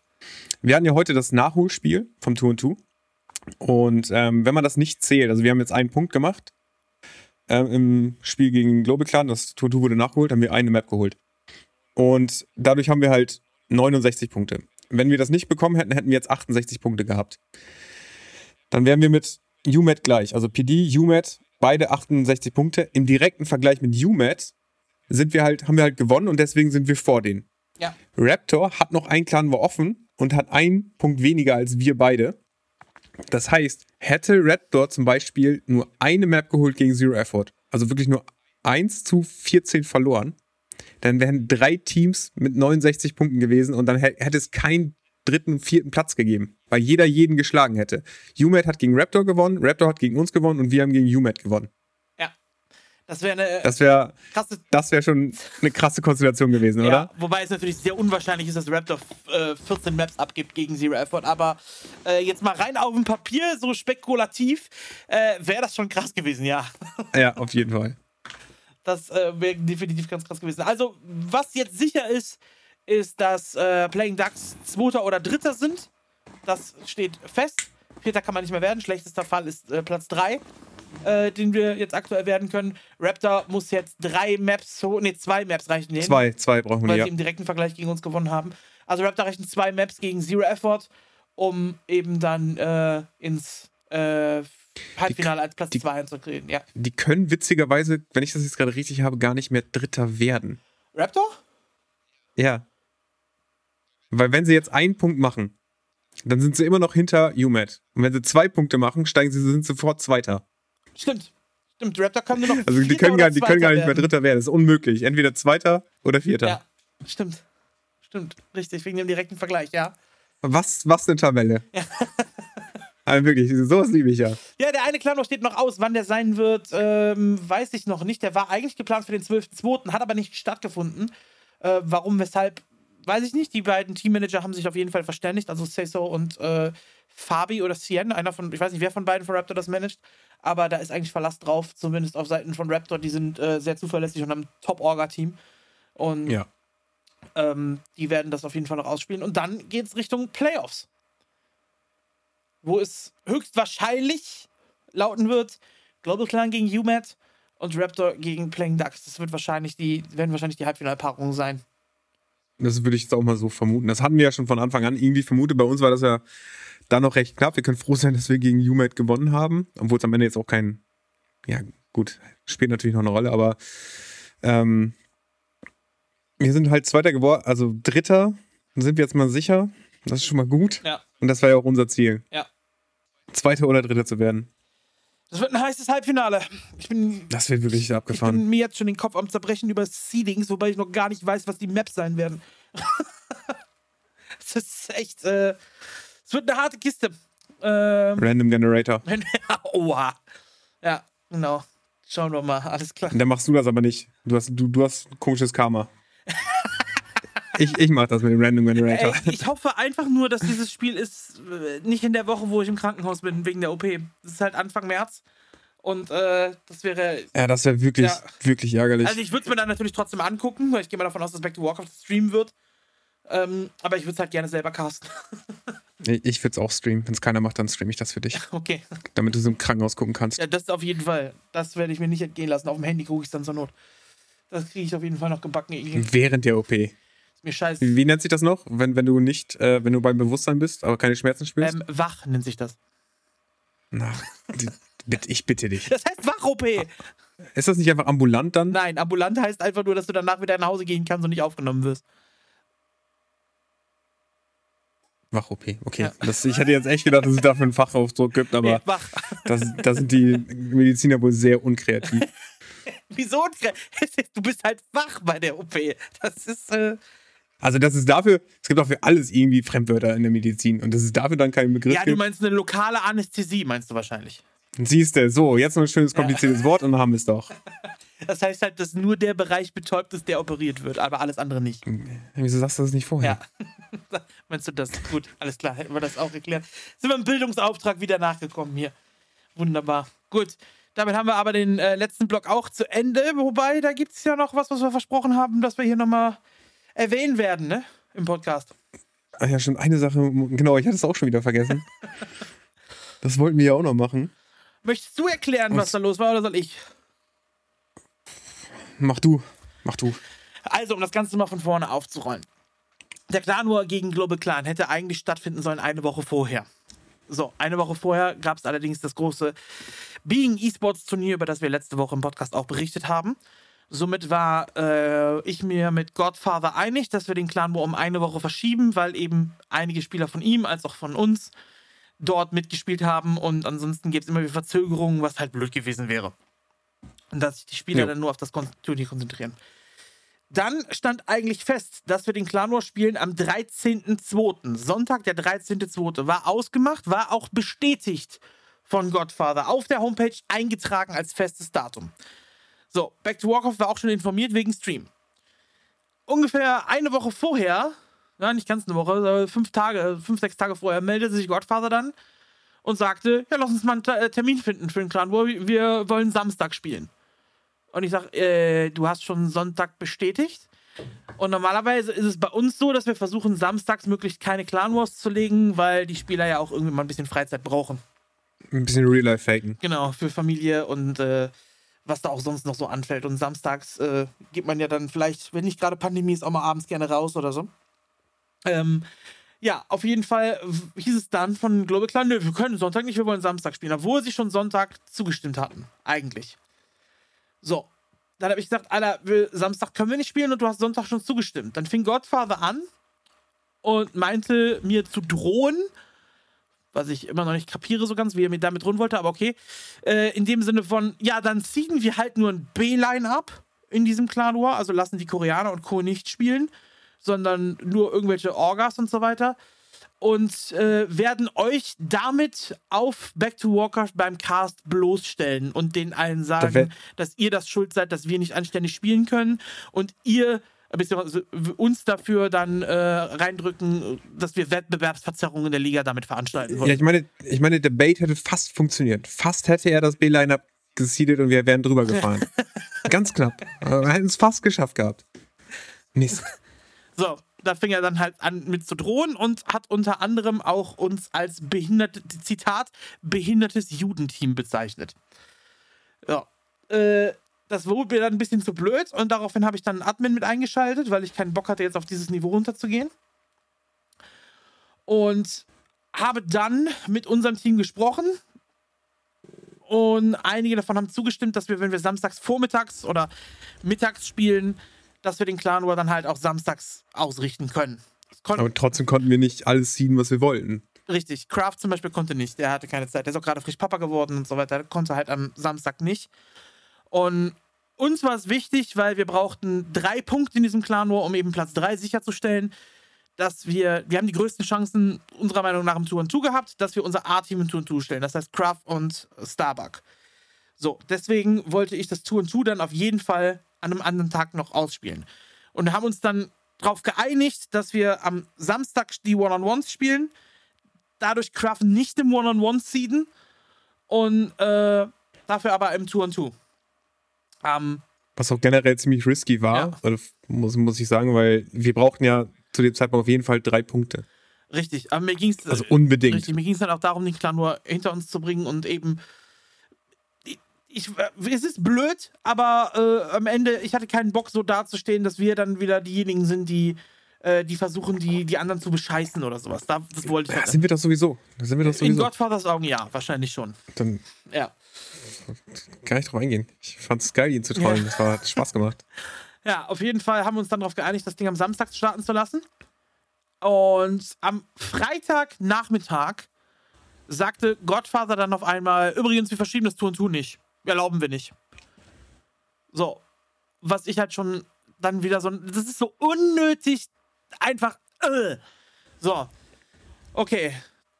Speaker 2: Wir hatten ja heute das Nachholspiel vom 2 2. Und ähm, wenn man das nicht zählt, also wir haben jetzt einen Punkt gemacht ähm, im Spiel gegen Global Clan, das 2 2 wurde nachgeholt, haben wir eine Map geholt. Und dadurch haben wir halt 69 Punkte. Wenn wir das nicht bekommen hätten, hätten wir jetzt 68 Punkte gehabt. Dann wären wir mit UMAT gleich. Also PD, UMAT, beide 68 Punkte. Im direkten Vergleich mit UMAT sind wir halt, haben wir halt gewonnen und deswegen sind wir vor denen.
Speaker 1: Ja.
Speaker 2: Raptor hat noch einen Clan war offen und hat einen Punkt weniger als wir beide. Das heißt, hätte Raptor zum Beispiel nur eine Map geholt gegen Zero Effort, also wirklich nur 1 zu 14 verloren, dann wären drei Teams mit 69 Punkten gewesen und dann hä- hätte es keinen dritten, vierten Platz gegeben, weil jeder jeden geschlagen hätte. UMAT hat gegen Raptor gewonnen, Raptor hat gegen uns gewonnen und wir haben gegen UMAT gewonnen.
Speaker 1: Das wäre eine
Speaker 2: Das wäre
Speaker 1: krasse
Speaker 2: das wär schon eine krasse Konstellation gewesen,
Speaker 1: Ja,
Speaker 2: oder?
Speaker 1: wobei es natürlich sehr unwahrscheinlich ist, dass Raptor äh, 14 Maps abgibt gegen Zero Effort. Aber äh, jetzt mal rein auf dem Papier, so spekulativ, äh, wäre das schon krass gewesen, ja.
Speaker 2: Ja, auf jeden Fall.
Speaker 1: Das äh, wäre definitiv ganz krass gewesen. Also, was jetzt sicher ist, ist, dass äh, Playing Ducks Zweiter oder Dritter sind. Das steht fest. Vierter kann man nicht mehr werden. Schlechtester Fall ist äh, Platz 3, äh, den wir jetzt aktuell werden können. Raptor muss jetzt drei Maps, so, nee, zwei Maps reichen denen
Speaker 2: Zwei, zwei brauchen wir,
Speaker 1: weil
Speaker 2: ja.
Speaker 1: sie im direkten Vergleich gegen uns gewonnen haben. Also Raptor rechnet zwei Maps gegen Zero Effort, um eben dann äh, ins äh, Halbfinale als Platz
Speaker 2: die-
Speaker 1: 2 einzutreten. Ja.
Speaker 2: Die können witzigerweise, wenn ich das jetzt gerade richtig habe, gar nicht mehr Dritter werden.
Speaker 1: Raptor?
Speaker 2: Ja. Weil wenn sie jetzt einen Punkt machen, dann sind sie immer noch hinter UMAT. Und wenn sie zwei Punkte machen, steigen sie, sind sofort Zweiter.
Speaker 1: Stimmt. Stimmt, Raptor kann nur noch.
Speaker 2: Also die können, gar, die können gar nicht mehr Dritter werden. Das ist unmöglich. Entweder Zweiter oder Vierter.
Speaker 1: Ja, stimmt. Stimmt, richtig, wegen dem direkten Vergleich, ja.
Speaker 2: Was, was eine Tabelle. Also wirklich, sowas liebe ich ja.
Speaker 1: Ja, der eine Clan steht noch aus. Wann der sein wird, ähm, weiß ich noch nicht. Der war eigentlich geplant für den 12.2., hat aber nicht stattgefunden. Äh, warum, weshalb, weiß ich nicht. Die beiden Teammanager haben sich auf jeden Fall verständigt. Also Ceso und äh, Fabi oder Cien, einer von, ich weiß nicht, wer von beiden von Raptor das managt. Aber da ist eigentlich Verlass drauf, zumindest auf Seiten von Raptor. Die sind äh, sehr zuverlässig und haben ein Top-Orga-Team. Und
Speaker 2: Ja.
Speaker 1: ähm, die werden das auf jeden Fall noch ausspielen. Und dann geht es Richtung Playoffs. Wo es höchstwahrscheinlich lauten wird: Global Clan gegen UMAT und Raptor gegen Playing Ducks. Das wird wahrscheinlich die, werden wahrscheinlich die Halbfinalpaarungen sein.
Speaker 2: Das würde ich jetzt auch mal so vermuten. Das hatten wir ja schon von Anfang an irgendwie vermutet. Bei uns war das ja dann noch recht knapp. Wir können froh sein, dass wir gegen UMAT gewonnen haben, obwohl es am Ende jetzt auch kein, ja gut, spielt natürlich noch eine Rolle, aber ähm, wir sind halt Zweiter geworden, also Dritter, dann sind wir jetzt mal sicher. Das ist schon mal gut.
Speaker 1: Ja.
Speaker 2: Und das war ja auch unser Ziel.
Speaker 1: Ja.
Speaker 2: Zweiter oder Dritter zu werden.
Speaker 1: Das wird ein heißes Halbfinale. Ich bin,
Speaker 2: Das wird wirklich
Speaker 1: ich
Speaker 2: abgefahren.
Speaker 1: bin mir jetzt schon den Kopf am Zerbrechen über Seedings, wobei ich noch gar nicht weiß, was die Maps sein werden. das ist echt. Äh, es wird eine harte Kiste. Ähm,
Speaker 2: Random Generator.
Speaker 1: Oha. Ja, genau. Schauen wir mal. Alles klar.
Speaker 2: Dann machst du das aber nicht. Du hast, du, du hast komisches Karma. Ich, ich mach das mit dem Random Generator.
Speaker 1: Ey, ich hoffe einfach nur, dass dieses Spiel ist äh, nicht in der Woche, wo ich im Krankenhaus bin, wegen der OP. Das ist halt Anfang März. Und äh, das wäre.
Speaker 2: Ja, das wäre wirklich,
Speaker 1: Ja.
Speaker 2: wirklich ärgerlich.
Speaker 1: Also ich würde es mir dann natürlich trotzdem angucken, weil ich gehe mal davon aus, dass Back to Warcraft streamen wird. Ähm, aber ich würde es halt gerne selber casten.
Speaker 2: ich ich würde es auch streamen. Wenn es keiner macht, dann streame ich das für dich.
Speaker 1: Okay.
Speaker 2: Damit du so im Krankenhaus gucken kannst.
Speaker 1: Ja, das auf jeden Fall. Das werde ich mir nicht entgehen lassen. Auf dem Handy gucke ich es dann zur Not. Das kriege ich auf jeden Fall noch gebacken. Ist
Speaker 2: Während der OP.
Speaker 1: mir scheiße.
Speaker 2: Wie, wie nennt sich das noch? Wenn, wenn du nicht, äh, wenn du beim Bewusstsein bist, aber keine Schmerzen spürst?
Speaker 1: Ähm, wach nennt sich das.
Speaker 2: Na, ich bitte dich.
Speaker 1: Das heißt Wach-OP.
Speaker 2: Ist das nicht einfach ambulant dann?
Speaker 1: Nein, ambulant heißt einfach nur, dass du danach wieder nach Hause gehen kannst und nicht aufgenommen wirst.
Speaker 2: Wach-OP, okay.
Speaker 1: Ja.
Speaker 2: Das, ich hätte jetzt echt gedacht, dass es dafür einen Fachausdruck gibt, aber
Speaker 1: Nee, wach.
Speaker 2: das, da sind die Mediziner wohl sehr unkreativ.
Speaker 1: Wieso? Du bist halt wach bei der OP. Das ist. Äh,
Speaker 2: Also das ist dafür, es gibt auch für alles irgendwie Fremdwörter in der Medizin und das ist dafür dann kein Begriff
Speaker 1: ja, du meinst eine lokale Anästhesie, meinst du wahrscheinlich.
Speaker 2: Siehst du, so, jetzt noch ein schönes kompliziertes Wort und dann haben wir es doch.
Speaker 1: Das heißt halt, dass nur der Bereich betäubt ist, der operiert wird, aber alles andere nicht.
Speaker 2: Wieso sagst du das nicht vorher?
Speaker 1: Ja. Meinst du das? Gut, alles klar, hätten wir das auch erklärt. Sind wir im Bildungsauftrag wieder nachgekommen hier. Wunderbar. Gut, damit haben wir aber den äh, letzten Block auch zu Ende. Wobei, da gibt es ja noch was, was wir versprochen haben, dass wir hier nochmal erwähnen werden, ne? Im Podcast.
Speaker 2: Ah ja, schon eine Sache, genau, ich hatte es auch schon wieder vergessen. Das wollten wir ja auch noch machen.
Speaker 1: Möchtest du erklären, was
Speaker 2: Was?
Speaker 1: da los war, oder soll ich?
Speaker 2: Mach du, mach du.
Speaker 1: Also, um das Ganze mal von vorne aufzurollen. Der Clan War gegen Global Clan hätte eigentlich stattfinden sollen eine Woche vorher. So, eine Woche vorher gab es allerdings das große Being Esports Turnier, über das wir letzte Woche im Podcast auch berichtet haben. Somit war äh, ich mir mit Godfather einig, dass wir den Clan War um eine Woche verschieben, weil eben einige Spieler von ihm als auch von uns dort mitgespielt haben und ansonsten gibt es immer wieder Verzögerungen, was halt blöd gewesen wäre. Und dass sich die Spieler
Speaker 2: Ja.
Speaker 1: dann nur auf das Turnier konzentrieren. Dann stand eigentlich fest, dass wir den Clan War spielen am 13.02. Sonntag, der 13.02. war ausgemacht, war auch bestätigt von Godfather auf der Homepage eingetragen als festes Datum. So, Back to Warcraft war auch schon informiert wegen Stream. Ungefähr eine Woche vorher, ja, nicht ganz eine Woche, fünf Tage, fünf, sechs Tage vorher, meldete sich Godfather dann und sagte: Ja, lass uns mal einen äh, Termin finden für den Clan War. Wir wollen Samstag spielen. Und ich sage, äh, du hast schon Sonntag bestätigt. Und normalerweise ist es bei uns so, dass wir versuchen, samstags möglichst keine Clan Wars zu legen, weil die Spieler ja auch irgendwie mal ein bisschen Freizeit brauchen.
Speaker 2: Ein bisschen Real-Life faken.
Speaker 1: Genau, für Familie und äh, was da auch sonst noch so anfällt. Und samstags äh, geht man ja dann vielleicht, wenn nicht gerade Pandemie ist, auch mal abends gerne raus oder so. Ähm, ja, auf jeden Fall hieß es dann von Global Clan, nö, wir können Sonntag nicht, wir wollen Samstag spielen, obwohl sie schon Sonntag zugestimmt hatten, eigentlich. So, dann habe ich gesagt, Alter, Samstag können wir nicht spielen und du hast Sonntag schon zugestimmt. Dann fing Godfather an und meinte mir zu drohen, was ich immer noch nicht kapiere so ganz, wie er mir damit drohen wollte, aber okay. Äh, in dem Sinne von, ja, dann ziehen wir halt nur ein B-Line ab in diesem Clan War, also lassen die Koreaner und Co. nicht spielen, sondern nur irgendwelche Orgas und so weiter. Und äh, werden euch damit auf Back to Warcraft beim Cast bloßstellen und den allen sagen, dass ihr das schuld seid, dass wir nicht anständig spielen können und ihr beziehungsweise uns dafür dann äh, reindrücken, dass wir Wettbewerbsverzerrungen in der Liga damit veranstalten wollen.
Speaker 2: Ja, ich meine, ich meine, der Bait hätte fast funktioniert. Fast hätte er das B-Line-Up gesiedelt und wir wären drüber gefahren. Ganz knapp. Wir hätten es fast geschafft gehabt. Mist.
Speaker 1: So, da fing er dann halt an mit zu drohen und hat unter anderem auch uns als behinderte, Zitat, behindertes Judenteam bezeichnet. Ja. Äh, das wurde mir dann ein bisschen zu blöd und daraufhin habe ich dann einen Admin mit eingeschaltet, weil ich keinen Bock hatte, jetzt auf dieses Niveau runterzugehen. Und habe dann mit unserem Team gesprochen und einige davon haben zugestimmt, dass wir, wenn wir samstags vormittags oder mittags spielen, dass wir den Clan War dann halt auch samstags ausrichten können.
Speaker 2: Aber trotzdem konnten wir nicht alles ziehen, was wir wollten.
Speaker 1: Richtig. Kraft zum Beispiel konnte nicht. Der hatte keine Zeit. Der ist auch gerade frisch Papa geworden und so weiter. Der konnte halt am Samstag nicht. Und uns war es wichtig, weil wir brauchten drei Punkte in diesem Clan War, um eben Platz drei sicherzustellen, dass wir, wir haben die größten Chancen unserer Meinung nach im Tour 2 gehabt, dass wir unser A-Team im Tour 2 stellen. Das heißt Kraft und Starbuck. So, deswegen wollte ich das Tour 2 dann auf jeden Fall an einem anderen Tag noch ausspielen. Und haben uns dann darauf geeinigt, dass wir am Samstag die One-on-Ones spielen, dadurch Kraft nicht im One-on-One seeden und äh, dafür aber im Tour-2.
Speaker 2: Ähm, Was auch generell ziemlich risky war, ja. muss, muss ich sagen, weil wir brauchten ja zu dem Zeitpunkt auf jeden Fall drei Punkte.
Speaker 1: Richtig, aber mir ging es.
Speaker 2: Also unbedingt.
Speaker 1: Richtig, mir ging es dann auch darum, den Clan nur hinter uns zu bringen und eben. Ich, es ist blöd, aber äh, am Ende, ich hatte keinen Bock, so dazustehen, dass wir dann wieder diejenigen sind, die, äh, die versuchen, die, die anderen zu bescheißen oder sowas. Da, das wollte ich
Speaker 2: ja, sind wir das sowieso. sind wir das sowieso.
Speaker 1: In Godfathers Augen ja, wahrscheinlich schon.
Speaker 2: Dann
Speaker 1: ja.
Speaker 2: Kann ich drauf eingehen. Ich fand es geil, ihn zu trollen. Ja. Das war, hat Spaß gemacht.
Speaker 1: Ja, auf jeden Fall haben wir uns dann darauf geeinigt, das Ding am Samstag starten zu lassen. Und am Freitagnachmittag sagte Godfather dann auf einmal: Übrigens, wir verschieben das Tour und Tour nicht. Erlauben wir nicht. So. Was ich halt schon dann wieder so. Das ist so unnötig. Einfach. Äh. So. Okay.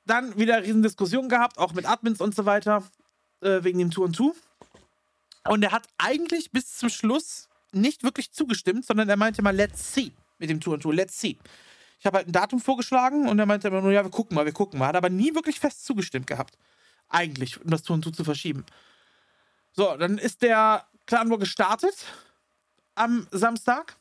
Speaker 1: Dann wieder Riesendiskussion gehabt, auch mit Admins und so weiter äh, wegen dem Tour und Tour. Und er hat eigentlich bis zum Schluss nicht wirklich zugestimmt, sondern er meinte mal, let's see mit dem Tour und Tour, let's see. Ich habe halt ein Datum vorgeschlagen und er meinte immer nur, ja, wir gucken mal, wir gucken mal. Hat aber nie wirklich fest zugestimmt gehabt. Eigentlich, um das Tour und Tour zu verschieben. So, dann ist der Clan War gestartet am Samstag.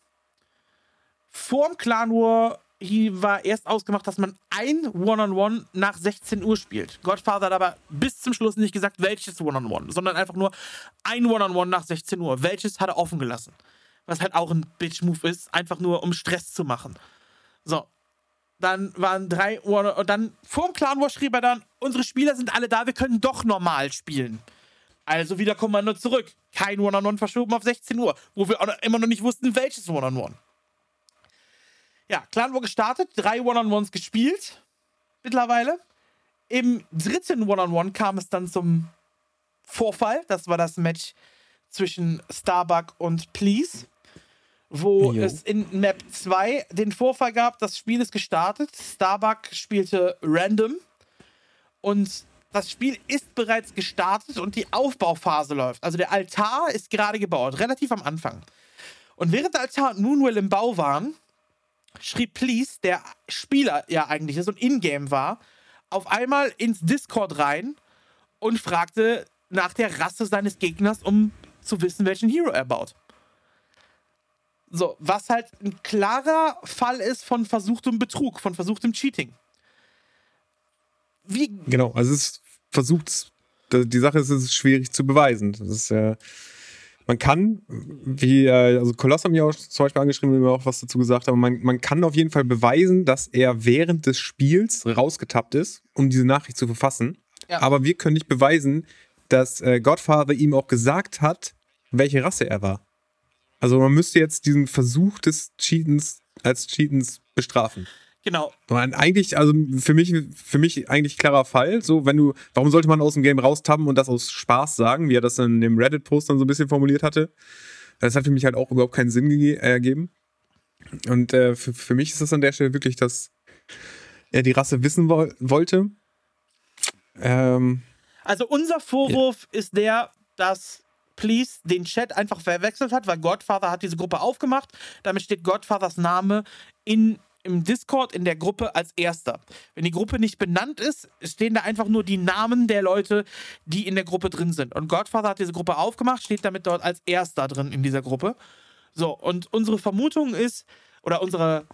Speaker 1: Vorm Clan War war erst ausgemacht, dass man ein One-on-One -on -One nach 16 Uhr spielt. Godfather hat aber bis zum Schluss nicht gesagt, welches One-on-One, -on -One, sondern einfach nur ein One-on-One -on -One nach 16 Uhr. Welches hat er offen gelassen. Was halt auch ein Bitch-Move ist, einfach nur um Stress zu machen. So. Dann waren drei One und dann vor dem Clan War schrieb er dann, unsere Spieler sind alle da, wir können doch normal spielen. Also wieder Kommando zurück. Kein One-on-One -on -One verschoben auf 16 Uhr, wo wir immer noch nicht wussten, welches One-on-One. -on -One. Ja, Clan War gestartet, drei One-on-Ones gespielt mittlerweile. Im dritten One-on-One kam es dann zum Vorfall. Das war das Match zwischen Starbuck und Please, wo jo. es in Map 2 den Vorfall gab. Das Spiel ist gestartet. Starbuck spielte random und das Spiel ist bereits gestartet und die Aufbauphase läuft. Also der Altar ist gerade gebaut, relativ am Anfang. Und während der Altar und Moonwell im Bau waren, schrieb Please, der Spieler ja eigentlich ist und in-game war, auf einmal ins Discord rein und fragte nach der Rasse seines Gegners, um zu wissen, welchen Hero er baut. So, was halt ein klarer Fall ist von versuchtem Betrug, von versuchtem Cheating.
Speaker 2: Wie genau, also es versucht, die Sache ist, es ist schwierig zu beweisen. Das ist ja. Äh man kann, wie, äh, also Koloss haben ja auch zum Beispiel angeschrieben, wie wir auch was dazu gesagt haben, man, man kann auf jeden Fall beweisen, dass er während des Spiels rausgetappt ist, um diese Nachricht zu verfassen. Ja. Aber wir können nicht beweisen, dass äh, Godfather ihm auch gesagt hat, welche Rasse er war. Also man müsste jetzt diesen Versuch des Cheatens als Cheatens bestrafen.
Speaker 1: Genau.
Speaker 2: Eigentlich, also für mich, für mich eigentlich klarer Fall. So, wenn du, warum sollte man aus dem Game raustappen und das aus Spaß sagen, wie er das in dem Reddit-Post dann so ein bisschen formuliert hatte? Das hat für mich halt auch überhaupt keinen Sinn ergeben. Und äh, für, für mich ist das an der Stelle wirklich, dass er die Rasse wissen wo wollte. Ähm,
Speaker 1: also unser Vorwurf ja. ist der, dass Please den Chat einfach verwechselt hat, weil Godfather hat diese Gruppe aufgemacht. Damit steht Godfathers Name in im Discord in der Gruppe als erster. Wenn die Gruppe nicht benannt ist, stehen da einfach nur die Namen der Leute, die in der Gruppe drin sind. Und Godfather hat diese Gruppe aufgemacht, steht damit dort als erster drin in dieser Gruppe. So, und unsere Vermutung ist, oder unsere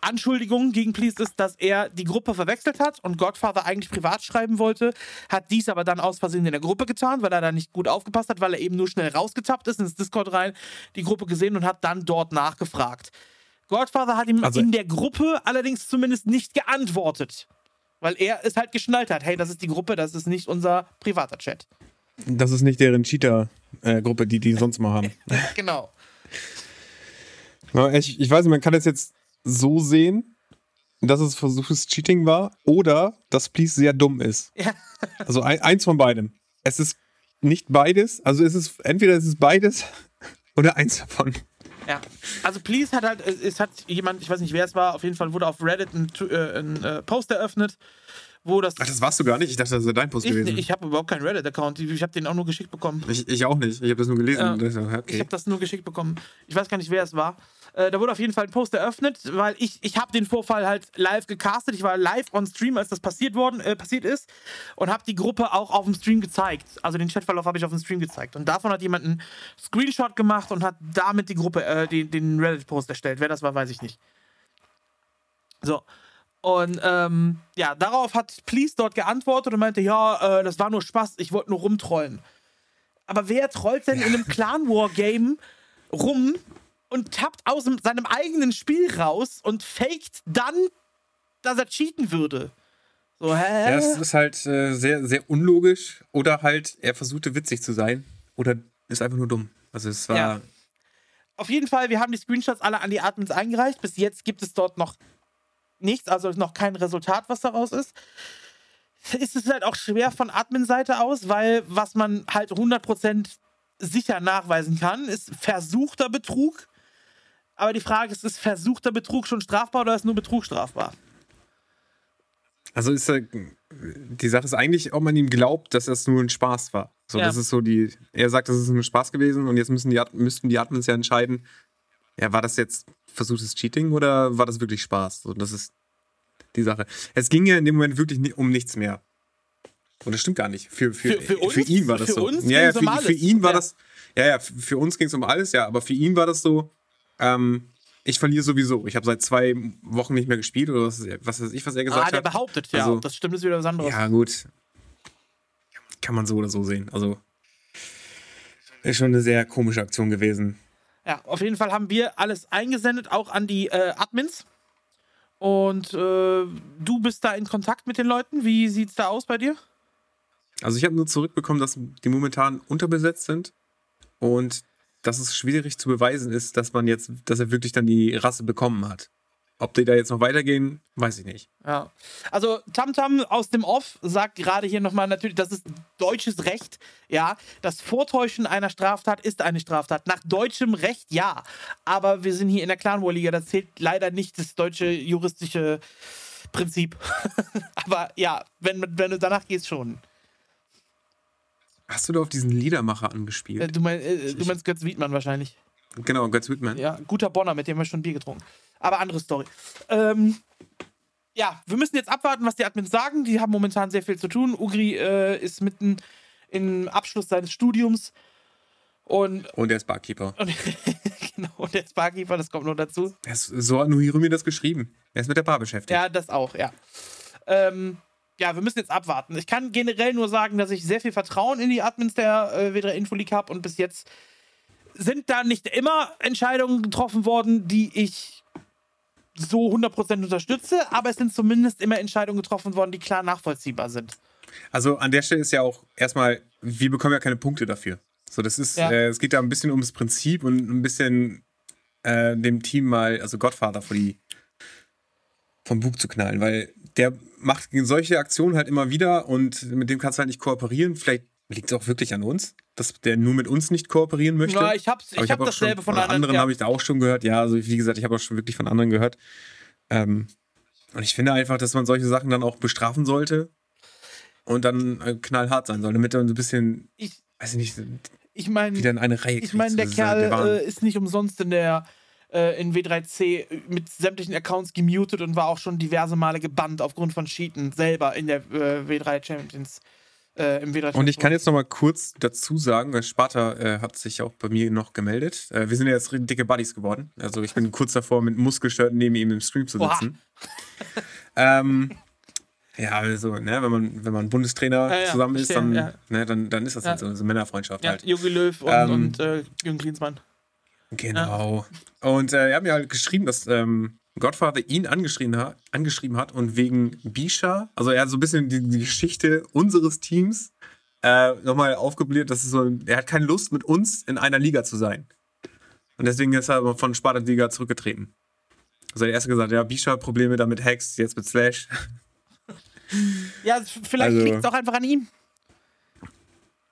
Speaker 1: Anschuldigung gegen Please ist, dass er die Gruppe verwechselt hat und Godfather eigentlich privat schreiben wollte, hat dies aber dann aus Versehen in der Gruppe getan, weil er da nicht gut aufgepasst hat, weil er eben nur schnell rausgetappt ist ins Discord rein, die Gruppe gesehen und hat dann dort nachgefragt. Godfather hat ihm also, in der Gruppe allerdings zumindest nicht geantwortet. Weil er es halt geschnallt hat. Hey, das ist die Gruppe, das ist nicht unser privater Chat.
Speaker 2: Das ist nicht deren Cheater-Gruppe, die die sonst mal haben.
Speaker 1: genau.
Speaker 2: Ich, ich weiß nicht, man kann es jetzt so sehen, dass es versuchtes Cheating war oder dass Please sehr dumm ist.
Speaker 1: Ja.
Speaker 2: Also ein, eins von beidem. Es ist nicht beides, also es ist entweder es ist beides oder eins davon.
Speaker 1: Ja. Also Please hat halt, es, hat jemand, ich weiß nicht wer es war, auf jeden Fall wurde auf Reddit ein, äh, ein äh, Post eröffnet, wo das.
Speaker 2: Ach, das warst du gar nicht. Ich dachte, das wäre dein Post
Speaker 1: ich
Speaker 2: gewesen.
Speaker 1: ich habe überhaupt keinen Reddit-Account. Ich habe den auch nur geschickt bekommen.
Speaker 2: Ich, ich auch nicht. Ich habe das nur gelesen. Und dachte,
Speaker 1: Ich
Speaker 2: okay.
Speaker 1: habe das nur geschickt bekommen. Ich weiß gar nicht, wer es war. Äh, da wurde auf jeden Fall ein Post eröffnet, weil ich, ich habe den Vorfall halt live gecastet. Ich war live on Stream, als das passiert worden, äh, passiert ist und habe die Gruppe auch auf dem Stream gezeigt. Also den Chatverlauf habe ich auf dem Stream gezeigt. Und davon hat jemand einen Screenshot gemacht und hat damit die Gruppe, äh, den, den Reddit-Post erstellt. Wer das war, weiß ich nicht. So. Und ähm, ja, darauf hat Please dort geantwortet und meinte, ja, äh, das war nur Spaß, ich wollte nur rumtrollen. Aber wer trollt denn in einem Clan War Game rum und tappt aus seinem eigenen Spiel raus und faked dann, dass er cheaten würde? So, hä?
Speaker 2: Ja, es ist halt äh, sehr, sehr unlogisch. Oder halt, er versuchte witzig zu sein. Oder ist einfach nur dumm. Also es war.
Speaker 1: Ja. Auf jeden Fall, wir haben die Screenshots alle an die Admins eingereicht. Bis jetzt gibt es dort noch nichts, also noch kein Resultat, was daraus ist. Ist es halt auch schwer von Admin-Seite aus, weil was man halt 100% sicher nachweisen kann, ist versuchter Betrug. Aber die Frage ist, ist versuchter Betrug schon strafbar oder ist nur Betrug strafbar?
Speaker 2: Also ist er, die Sache ist eigentlich, ob man ihm glaubt, dass das nur ein Spaß war. So,
Speaker 1: Ja.
Speaker 2: das ist so die. Er sagt, das ist ein Spaß gewesen und jetzt müssen die, müssten die Admins ja entscheiden, ja, war das jetzt versuchtes Cheating oder war das wirklich Spaß? So, das ist die Sache. Es ging ja in dem Moment wirklich um nichts mehr. Und das stimmt gar nicht. Für, für,
Speaker 1: Für- für uns-
Speaker 2: für ihn war das so. ja, ja, für,
Speaker 1: um
Speaker 2: ihn war das. Ja, ja, für uns ging es um alles, ja, aber für ihn war das so. Ähm, ich verliere sowieso. Ich habe seit zwei Wochen nicht mehr gespielt oder was, was weiß ich, was er gesagt
Speaker 1: Ah, der
Speaker 2: hat.
Speaker 1: behauptet, ja.
Speaker 2: Also-
Speaker 1: das stimmt, ist wieder was anderes.
Speaker 2: Ja, gut. Kann man so oder so sehen. Also ist schon eine sehr komische Aktion gewesen.
Speaker 1: Ja, auf jeden Fall haben wir alles eingesendet, auch an die äh, Admins. Und äh, du bist da in Kontakt mit den Leuten. Wie sieht's da aus bei dir?
Speaker 2: Also ich habe nur zurückbekommen, dass die momentan unterbesetzt sind und dass es schwierig zu beweisen ist, dass man jetzt, dass er wirklich dann die Rasse bekommen hat. Ob die da jetzt noch weitergehen, weiß ich nicht.
Speaker 1: Ja. Also Tamtam aus dem Off sagt gerade hier nochmal natürlich, das ist deutsches Recht. Ja, das Vortäuschen einer Straftat ist eine Straftat. Nach deutschem Recht ja. Aber wir sind hier in der Clan Liga, da zählt leider nicht das deutsche juristische Prinzip. Aber ja, wenn, wenn du danach gehst, schon.
Speaker 2: Hast du da auf diesen Liedermacher
Speaker 1: Äh,
Speaker 2: angespielt?
Speaker 1: du, mein, äh, du meinst Götz Wiedmann wahrscheinlich.
Speaker 2: genau, Götz Whitman.
Speaker 1: Ja, guter Bonner, mit dem haben wir schon Bier getrunken. Aber andere Story. Ähm, ja, wir müssen jetzt abwarten, was die Admins sagen. Die haben momentan sehr viel zu tun. Ugri äh, ist mitten im Abschluss seines Studiums. Und,
Speaker 2: Und er ist Barkeeper.
Speaker 1: und, genau, und der ist Barkeeper, das kommt noch dazu.
Speaker 2: Er ist, so hat Nuhiro mir das geschrieben. Er ist mit der Bar beschäftigt.
Speaker 1: Ja, das auch, ja. Ähm, ja, wir müssen jetzt abwarten. Ich kann generell nur sagen, dass ich sehr viel Vertrauen in die Admins der äh, W3 Info League habe und bis jetzt sind da nicht immer Entscheidungen getroffen worden, die ich so 100% unterstütze, aber es sind zumindest immer Entscheidungen getroffen worden, die klar nachvollziehbar sind.
Speaker 2: Also an der Stelle ist ja auch erstmal, wir bekommen ja keine Punkte dafür. So, das ist,
Speaker 1: Ja.
Speaker 2: äh, es geht da ein bisschen ums Prinzip und ein bisschen äh, dem Team mal, also Gottvater vor die vom Bug zu knallen, weil der macht solche Aktionen halt immer wieder und mit dem kannst du halt nicht kooperieren. Vielleicht liegt es auch wirklich an uns, dass der nur mit uns nicht kooperieren möchte.
Speaker 1: Ja, ich hab's,
Speaker 2: Aber
Speaker 1: ich hab
Speaker 2: auch
Speaker 1: dasselbe
Speaker 2: schon,
Speaker 1: von
Speaker 2: von
Speaker 1: anderen.
Speaker 2: anderen
Speaker 1: ja.
Speaker 2: habe ich da auch schon gehört. Ja, also wie gesagt, ich habe auch schon wirklich von anderen gehört. Ähm, und ich finde einfach, dass man solche Sachen dann auch bestrafen sollte und dann äh, knallhart sein soll, damit er so ein bisschen,
Speaker 1: ich
Speaker 2: weiß ich nicht,
Speaker 1: ich meine,
Speaker 2: wieder in eine Reihe
Speaker 1: Ich meine, der
Speaker 2: halt
Speaker 1: Kerl äh, ist nicht umsonst in der äh, in W3C mit sämtlichen Accounts gemutet und war auch schon diverse Male gebannt aufgrund von Cheaten selber in der äh, W3 Champions. Äh, Im W3
Speaker 2: Und ich kann jetzt noch mal kurz dazu sagen, weil Sparta äh, hat sich auch bei mir noch gemeldet. Äh, wir sind ja jetzt dicke Buddies geworden. Also ich bin kurz davor, mit Muskelshirten neben ihm im Stream zu sitzen. ähm, ja, also, ne, wenn man, wenn man Bundestrainer
Speaker 1: Ja, ja,
Speaker 2: zusammen ist, dann,
Speaker 1: ja.
Speaker 2: ne, dann, dann ist das halt so, so Männerfreundschaft
Speaker 1: Ja,
Speaker 2: halt.
Speaker 1: Jogi Löw und,
Speaker 2: Ähm,
Speaker 1: und äh, Jürgen Klinsmann.
Speaker 2: Genau. Und äh, er hat mir halt geschrieben, dass ähm, Godfather ihn angeschrieben hat, angeschrieben hat und wegen Bisha, also er hat so ein bisschen die, die Geschichte unseres Teams äh, nochmal aufgebläht, dass es so, er hat keine Lust, mit uns in einer Liga zu sein. Und deswegen ist er aber von Spartan Liga zurückgetreten. Also er hat erst gesagt, ja, Bisha Probleme damit Hacks, jetzt mit Slash.
Speaker 1: Ja, vielleicht
Speaker 2: Also-
Speaker 1: liegt es auch einfach an ihm.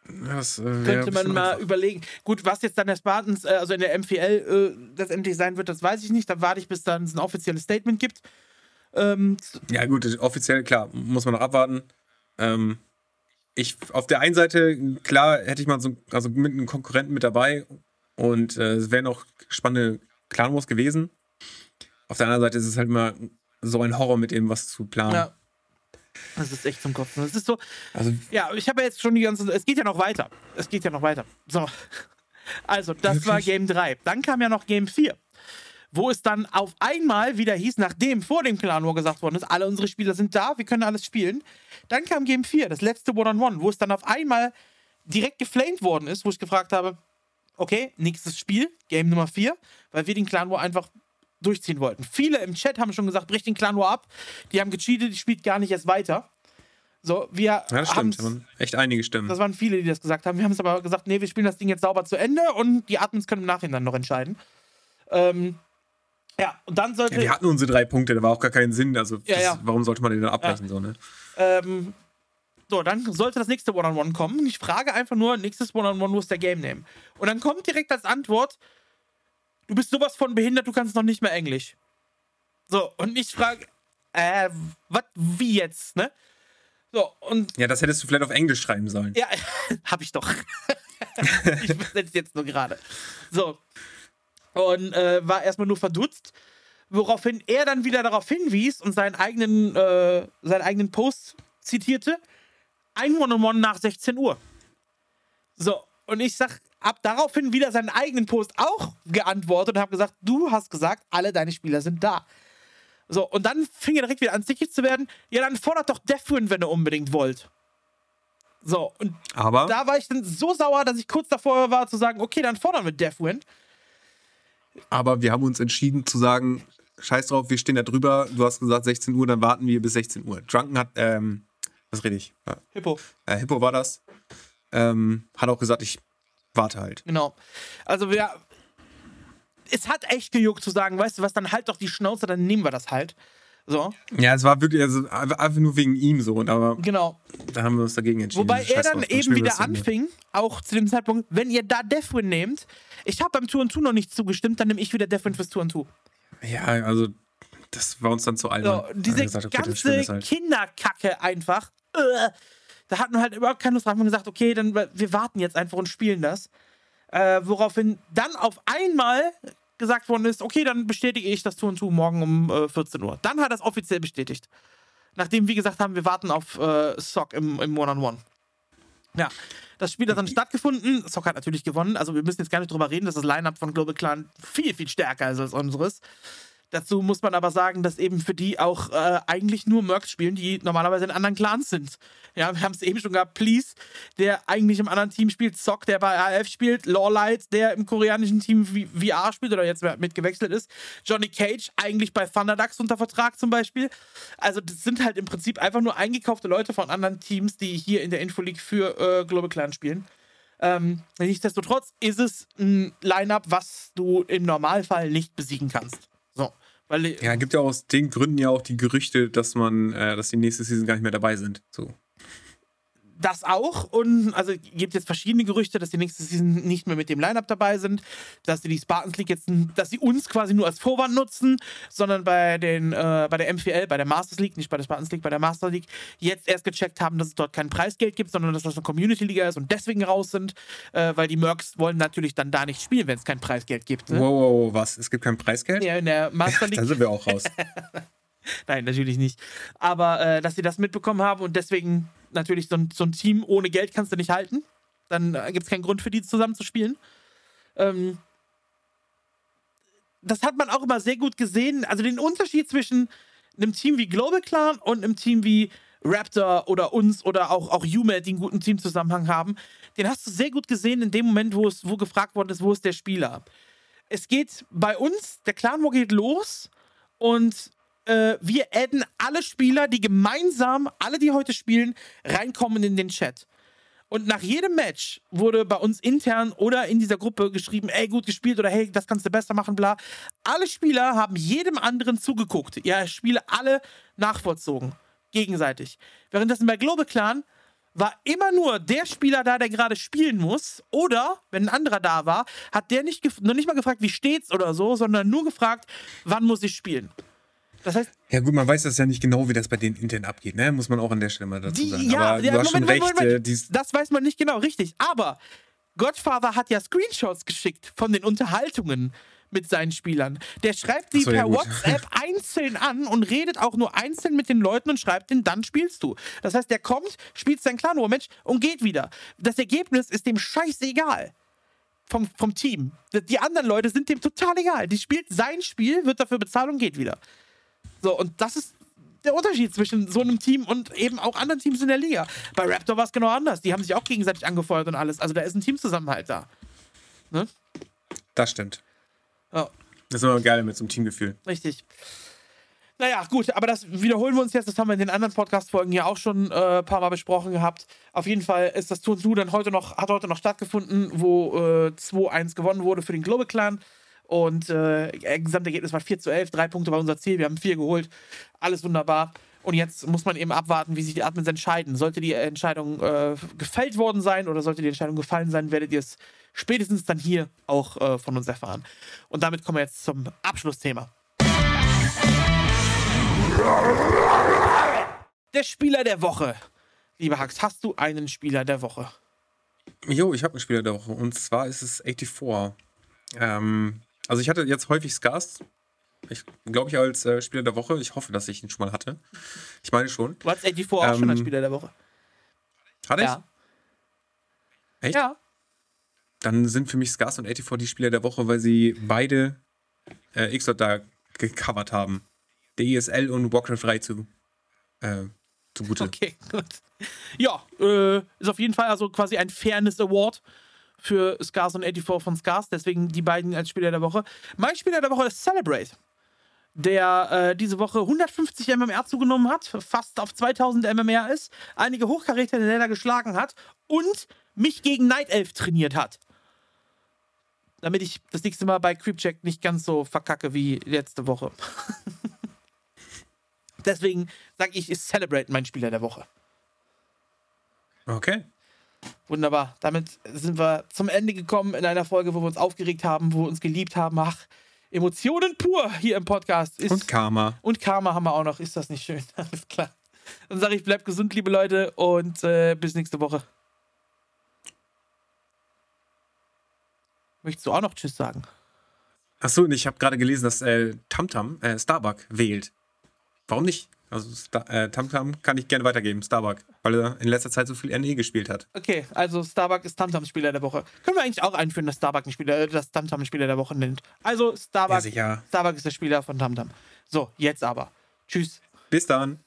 Speaker 2: Das, äh,
Speaker 1: Könnte man mal überlegen. Gut, was jetzt dann der Spartans, äh, also in der MPL äh, letztendlich sein wird, das weiß ich nicht. Da warte ich, bis dann es ein offizielles Statement gibt. Ähm,
Speaker 2: Ja, gut, offiziell, klar, muss man noch abwarten. Ähm, ich, auf der einen Seite, klar, hätte ich mal so also mit einem Konkurrenten mit dabei und äh, es wären auch spannende Clan-Wars gewesen. Auf der anderen Seite ist es halt immer so ein Horror, mit dem was zu planen.
Speaker 1: ja. Das ist echt zum Kotzen. Das ist so,
Speaker 2: Also,
Speaker 1: ja, ich habe ja jetzt schon die ganze, es geht ja noch weiter. Es geht ja noch weiter. So. Also, das war
Speaker 2: Wirklich?
Speaker 1: Game 3. Dann kam ja noch Game 4. Wo es dann auf einmal wieder hieß, nachdem vor dem Clan War gesagt worden ist, alle unsere Spieler sind da, wir können alles spielen. Dann kam Game 4, das letzte One-on-One, wo es dann auf einmal direkt geflamed worden ist, wo ich gefragt habe, okay, nächstes Spiel, Game Nummer 4, weil wir den Clan War einfach durchziehen wollten. Viele im Chat haben schon gesagt, bricht den Clan War ab. Die haben gecheatet, die spielt gar nicht erst weiter. So, wir
Speaker 2: ja, das
Speaker 1: haben
Speaker 2: stimmt. Waren echt einige Stimmen.
Speaker 1: das waren viele, die das gesagt haben. Wir haben es aber gesagt, nee, wir spielen das Ding jetzt sauber zu Ende und die Admins können im Nachhinein noch entscheiden. Ähm, ja, und dann sollte.
Speaker 2: Ja, wir hatten unsere drei Punkte, da war auch gar keinen Sinn. Also,
Speaker 1: Ja,
Speaker 2: das,
Speaker 1: ja.
Speaker 2: warum sollte man den dann abbrechen? So, ne?
Speaker 1: Ähm, so, dann sollte das nächste One-on-One kommen. Ich frage einfach nur, nächstes One-on-One, wo ist der Game Name? Und dann kommt direkt als Antwort, du bist sowas von behindert, du kannst noch nicht mehr Englisch. So, und ich frage, äh, was, wie jetzt, ne? So, und
Speaker 2: Ja, das hättest du vielleicht auf Englisch schreiben sollen.
Speaker 1: Ja, hab ich doch. ich übersetze jetzt nur gerade. So. Und äh, war erstmal nur verdutzt, woraufhin er dann wieder darauf hinwies und seinen eigenen, äh, seinen eigenen Post zitierte: ein One-on-One nach 16 Uhr. So, und ich sag, hab daraufhin wieder seinen eigenen Post auch geantwortet und habe gesagt: Du hast gesagt, alle deine Spieler sind da. So, und dann fing er direkt wieder an, sickig zu werden. Ja, dann fordert doch Deathwind, wenn ihr unbedingt wollt. So, und
Speaker 2: Aber
Speaker 1: da war ich dann so sauer, dass ich kurz davor war zu sagen, okay, dann fordern wir Deathwind.
Speaker 2: Aber wir haben uns entschieden zu sagen, scheiß drauf, wir stehen da drüber. Du hast gesagt 16 Uhr, dann warten wir bis 16 Uhr. Drunken hat, ähm, was rede ich?
Speaker 1: Hippo,
Speaker 2: Äh, Hippo war das. Ähm, hat auch gesagt, ich warte halt.
Speaker 1: genau. Also wir. Es hat echt gejuckt zu sagen, weißt du was, dann halt doch die Schnauze, dann nehmen wir das halt. So,
Speaker 2: Ja, es war wirklich also, einfach nur wegen ihm so. Aber
Speaker 1: genau.
Speaker 2: da haben wir uns dagegen entschieden.
Speaker 1: Wobei er dann eben wieder anfing, auch zu dem Zeitpunkt, wenn ihr da Deathwind nehmt, ich habe beim Tour und Two noch nicht zugestimmt, dann nehme ich wieder Deathwind fürs Tour und Two.
Speaker 2: Ja, also, das war uns dann zu albern.
Speaker 1: So, diese
Speaker 2: gesagt, okay,
Speaker 1: ganze
Speaker 2: halt.
Speaker 1: Kinderkacke einfach. Äh, da hatten wir halt überhaupt keine Lust drauf. Haben gesagt, okay, dann wir warten jetzt einfach und spielen das. Äh, woraufhin dann auf einmal gesagt worden ist, okay, dann bestätige ich das Tour und Tour morgen um äh, 14 Uhr. Dann hat er es offiziell bestätigt. Nachdem wir gesagt haben, wir warten auf äh, Sock im, im One-on-One. Ja, das Spiel hat dann stattgefunden. Sock hat natürlich gewonnen. Also wir müssen jetzt gar nicht drüber reden, dass das Line-Up von Global Clan viel, viel stärker ist als unseres. Dazu muss man aber sagen, dass eben für die auch äh, eigentlich nur Mercs spielen, die normalerweise in anderen Clans sind. Ja, wir haben es eben schon gehabt. Please, der eigentlich im anderen Team spielt, Zock, der bei AF spielt, Lawlight, der im koreanischen Team VR spielt oder jetzt mitgewechselt ist, Johnny Cage, eigentlich bei Thunderducks unter Vertrag zum Beispiel. Also, das sind halt im Prinzip einfach nur eingekaufte Leute von anderen Teams, die hier in der Infoleague für äh, Global Clan spielen. Ähm, nichtsdestotrotz ist es ein Line-Up, was du im Normalfall nicht besiegen kannst. So. Weil,
Speaker 2: Ja, gibt ja aus den Gründen ja auch die Gerüchte, dass man, äh, dass die nächste Season gar nicht mehr dabei sind. So.
Speaker 1: Das auch. Und also gibt jetzt verschiedene Gerüchte, dass die nächste Season nicht mehr mit dem Lineup dabei sind, dass sie die Spartans League jetzt, dass sie uns quasi nur als Vorwand nutzen, sondern bei den, äh, bei der MPL, bei der Masters League, nicht bei der Spartans League, bei der Master League, jetzt erst gecheckt haben, dass es dort kein Preisgeld gibt, sondern dass das eine Community-Liga ist und deswegen raus sind, äh, weil die Mercs wollen natürlich dann da nicht spielen, wenn es kein Preisgeld gibt. Ne?
Speaker 2: Wow, wow, wow, was? Es gibt kein Preisgeld?
Speaker 1: Ja, in der Master League
Speaker 2: Da sind wir auch raus.
Speaker 1: Nein, natürlich nicht. Aber äh, dass sie das mitbekommen haben und deswegen natürlich so ein, so ein Team ohne Geld kannst du nicht halten. Dann äh, gibt es keinen Grund für die zusammen zu spielen. Ähm, das hat man auch immer sehr gut gesehen. Also den Unterschied zwischen einem Team wie Global Clan und einem Team wie Raptor oder uns oder auch, auch Yume, die einen guten Teamzusammenhang haben, den hast du sehr gut gesehen in dem Moment, wo es wo gefragt worden ist, wo ist der Spieler. Es geht bei uns, der Clan War geht los Und äh, wir adden alle Spieler, die gemeinsam, alle, die heute spielen, reinkommen in den Chat. Und nach jedem Match wurde bei uns intern oder in dieser Gruppe geschrieben, ey, gut gespielt oder hey, das kannst du besser machen, bla. Alle Spieler haben jedem anderen zugeguckt. Ja, Spiele alle nachvollzogen. Gegenseitig. Währenddessen bei Global Clan war immer nur der Spieler da, der gerade spielen muss. Oder, wenn ein anderer da war, hat der nicht noch nicht mal gefragt, wie steht's oder so, sondern nur gefragt, wann muss ich spielen. Das heißt.
Speaker 2: Ja, gut, man weiß das ja nicht genau, wie das bei denen intern abgeht, ne? Muss man auch an der Stelle mal dazu
Speaker 1: Die-
Speaker 2: sagen.
Speaker 1: ja,
Speaker 2: Aber
Speaker 1: ja,
Speaker 2: du hast
Speaker 1: Moment,
Speaker 2: schon recht.
Speaker 1: Moment, Moment.
Speaker 2: äh, dies-
Speaker 1: Das weiß man nicht genau, richtig. Aber Godfather hat ja Screenshots geschickt von den Unterhaltungen mit seinen Spielern. Der schreibt die
Speaker 2: Ach so, ja,
Speaker 1: per
Speaker 2: gut.
Speaker 1: WhatsApp einzeln an und redet auch nur einzeln mit den Leuten und schreibt den, dann spielst du. Das heißt, der kommt, spielt sein Clan-Match und geht wieder. Das Ergebnis ist dem scheißegal. Vom, vom Team. Die anderen Leute sind dem total egal. Die spielt sein Spiel, wird dafür bezahlt und geht wieder. So, und das ist der Unterschied zwischen so einem Team und eben auch anderen Teams in der Liga. Bei Raptor war es genau anders. Die haben sich auch gegenseitig angefeuert und alles. Also da ist ein Teamzusammenhalt da.
Speaker 2: Das stimmt.
Speaker 1: Ja,
Speaker 2: Das ist immer geil mit so einem Teamgefühl.
Speaker 1: richtig. Naja, gut, aber das wiederholen wir uns jetzt. Das haben wir in den anderen Podcast-Folgen ja auch schon äh, ein paar Mal besprochen gehabt. Auf jeden Fall ist das Tour Du dann heute noch, hat heute noch stattgefunden, wo äh, 2-1 gewonnen wurde für den Global Clan. Und äh, Gesamtergebnis war 4 zu 11. Drei Punkte war unser Ziel. Wir haben vier geholt. Alles wunderbar. Und jetzt muss man eben abwarten, wie sich die Admins entscheiden. Sollte die Entscheidung äh, gefällt worden sein oder sollte die Entscheidung gefallen sein, werdet ihr es spätestens dann hier auch äh, von uns erfahren. Und damit kommen wir jetzt zum Abschlussthema. Der Spieler der Woche. Lieber Hax, hast du einen Spieler der Woche?
Speaker 2: Jo, ich habe einen Spieler der Woche und zwar ist es 84. Ähm, also ich hatte jetzt häufig Scars. Ich glaube ich als äh, Spieler der Woche. Ich hoffe, dass ich ihn schon mal hatte. Ich meine schon.
Speaker 1: Du hattest 84 auch schon als
Speaker 2: Ähm,
Speaker 1: Spieler der Woche.
Speaker 2: Hatte ich?
Speaker 1: Ja.
Speaker 2: Echt?
Speaker 1: Ja.
Speaker 2: Dann sind für mich Scars und 84 die Spieler der Woche, weil sie beide äh, x da gecovert haben. DSL und Warcraft 3 zu, äh, zugute.
Speaker 1: Okay, gut. Ja, äh, ist auf jeden Fall also quasi ein Fairness Award für Scars und 84 von Scars. Deswegen die beiden als Spieler der Woche. Mein Spieler der Woche ist Celebrate, der äh, diese Woche 150 MMR zugenommen hat, fast auf 2000 MMR ist, einige Hochkaräter in der geschlagen hat und mich gegen Night Elf trainiert hat. Damit ich das nächste Mal bei Creepcheck nicht ganz so verkacke wie letzte Woche. Deswegen sage ich, ist Celebrate mein Spieler der Woche.
Speaker 2: Okay.
Speaker 1: Wunderbar. Damit sind wir zum Ende gekommen in einer Folge, wo wir uns aufgeregt haben, wo wir uns geliebt haben. Ach, Emotionen pur hier im Podcast. Ist,
Speaker 2: Und Karma.
Speaker 1: und Karma haben wir auch noch. Ist das nicht schön? Alles klar. Dann sage ich, bleibt gesund, liebe Leute, und äh, bis nächste Woche. Möchtest du auch noch Tschüss sagen?
Speaker 2: Achso, und ich habe gerade gelesen, dass äh, Tamtam äh, Starbuck wählt. Warum nicht? Also äh, Tamtam kann ich gerne weitergeben, Starbuck, weil er in letzter Zeit so viel NE gespielt hat.
Speaker 1: Okay, also Starbuck ist Tamtams Spieler der Woche. Können wir eigentlich auch einführen, dass Starbuck ein Spieler, äh, dass Tamtam Spieler der Woche nennt. Also Starbuck,
Speaker 2: Ja.
Speaker 1: Starbuck ist der Spieler von Tamtam. So, jetzt aber. Tschüss.
Speaker 2: Bis dann.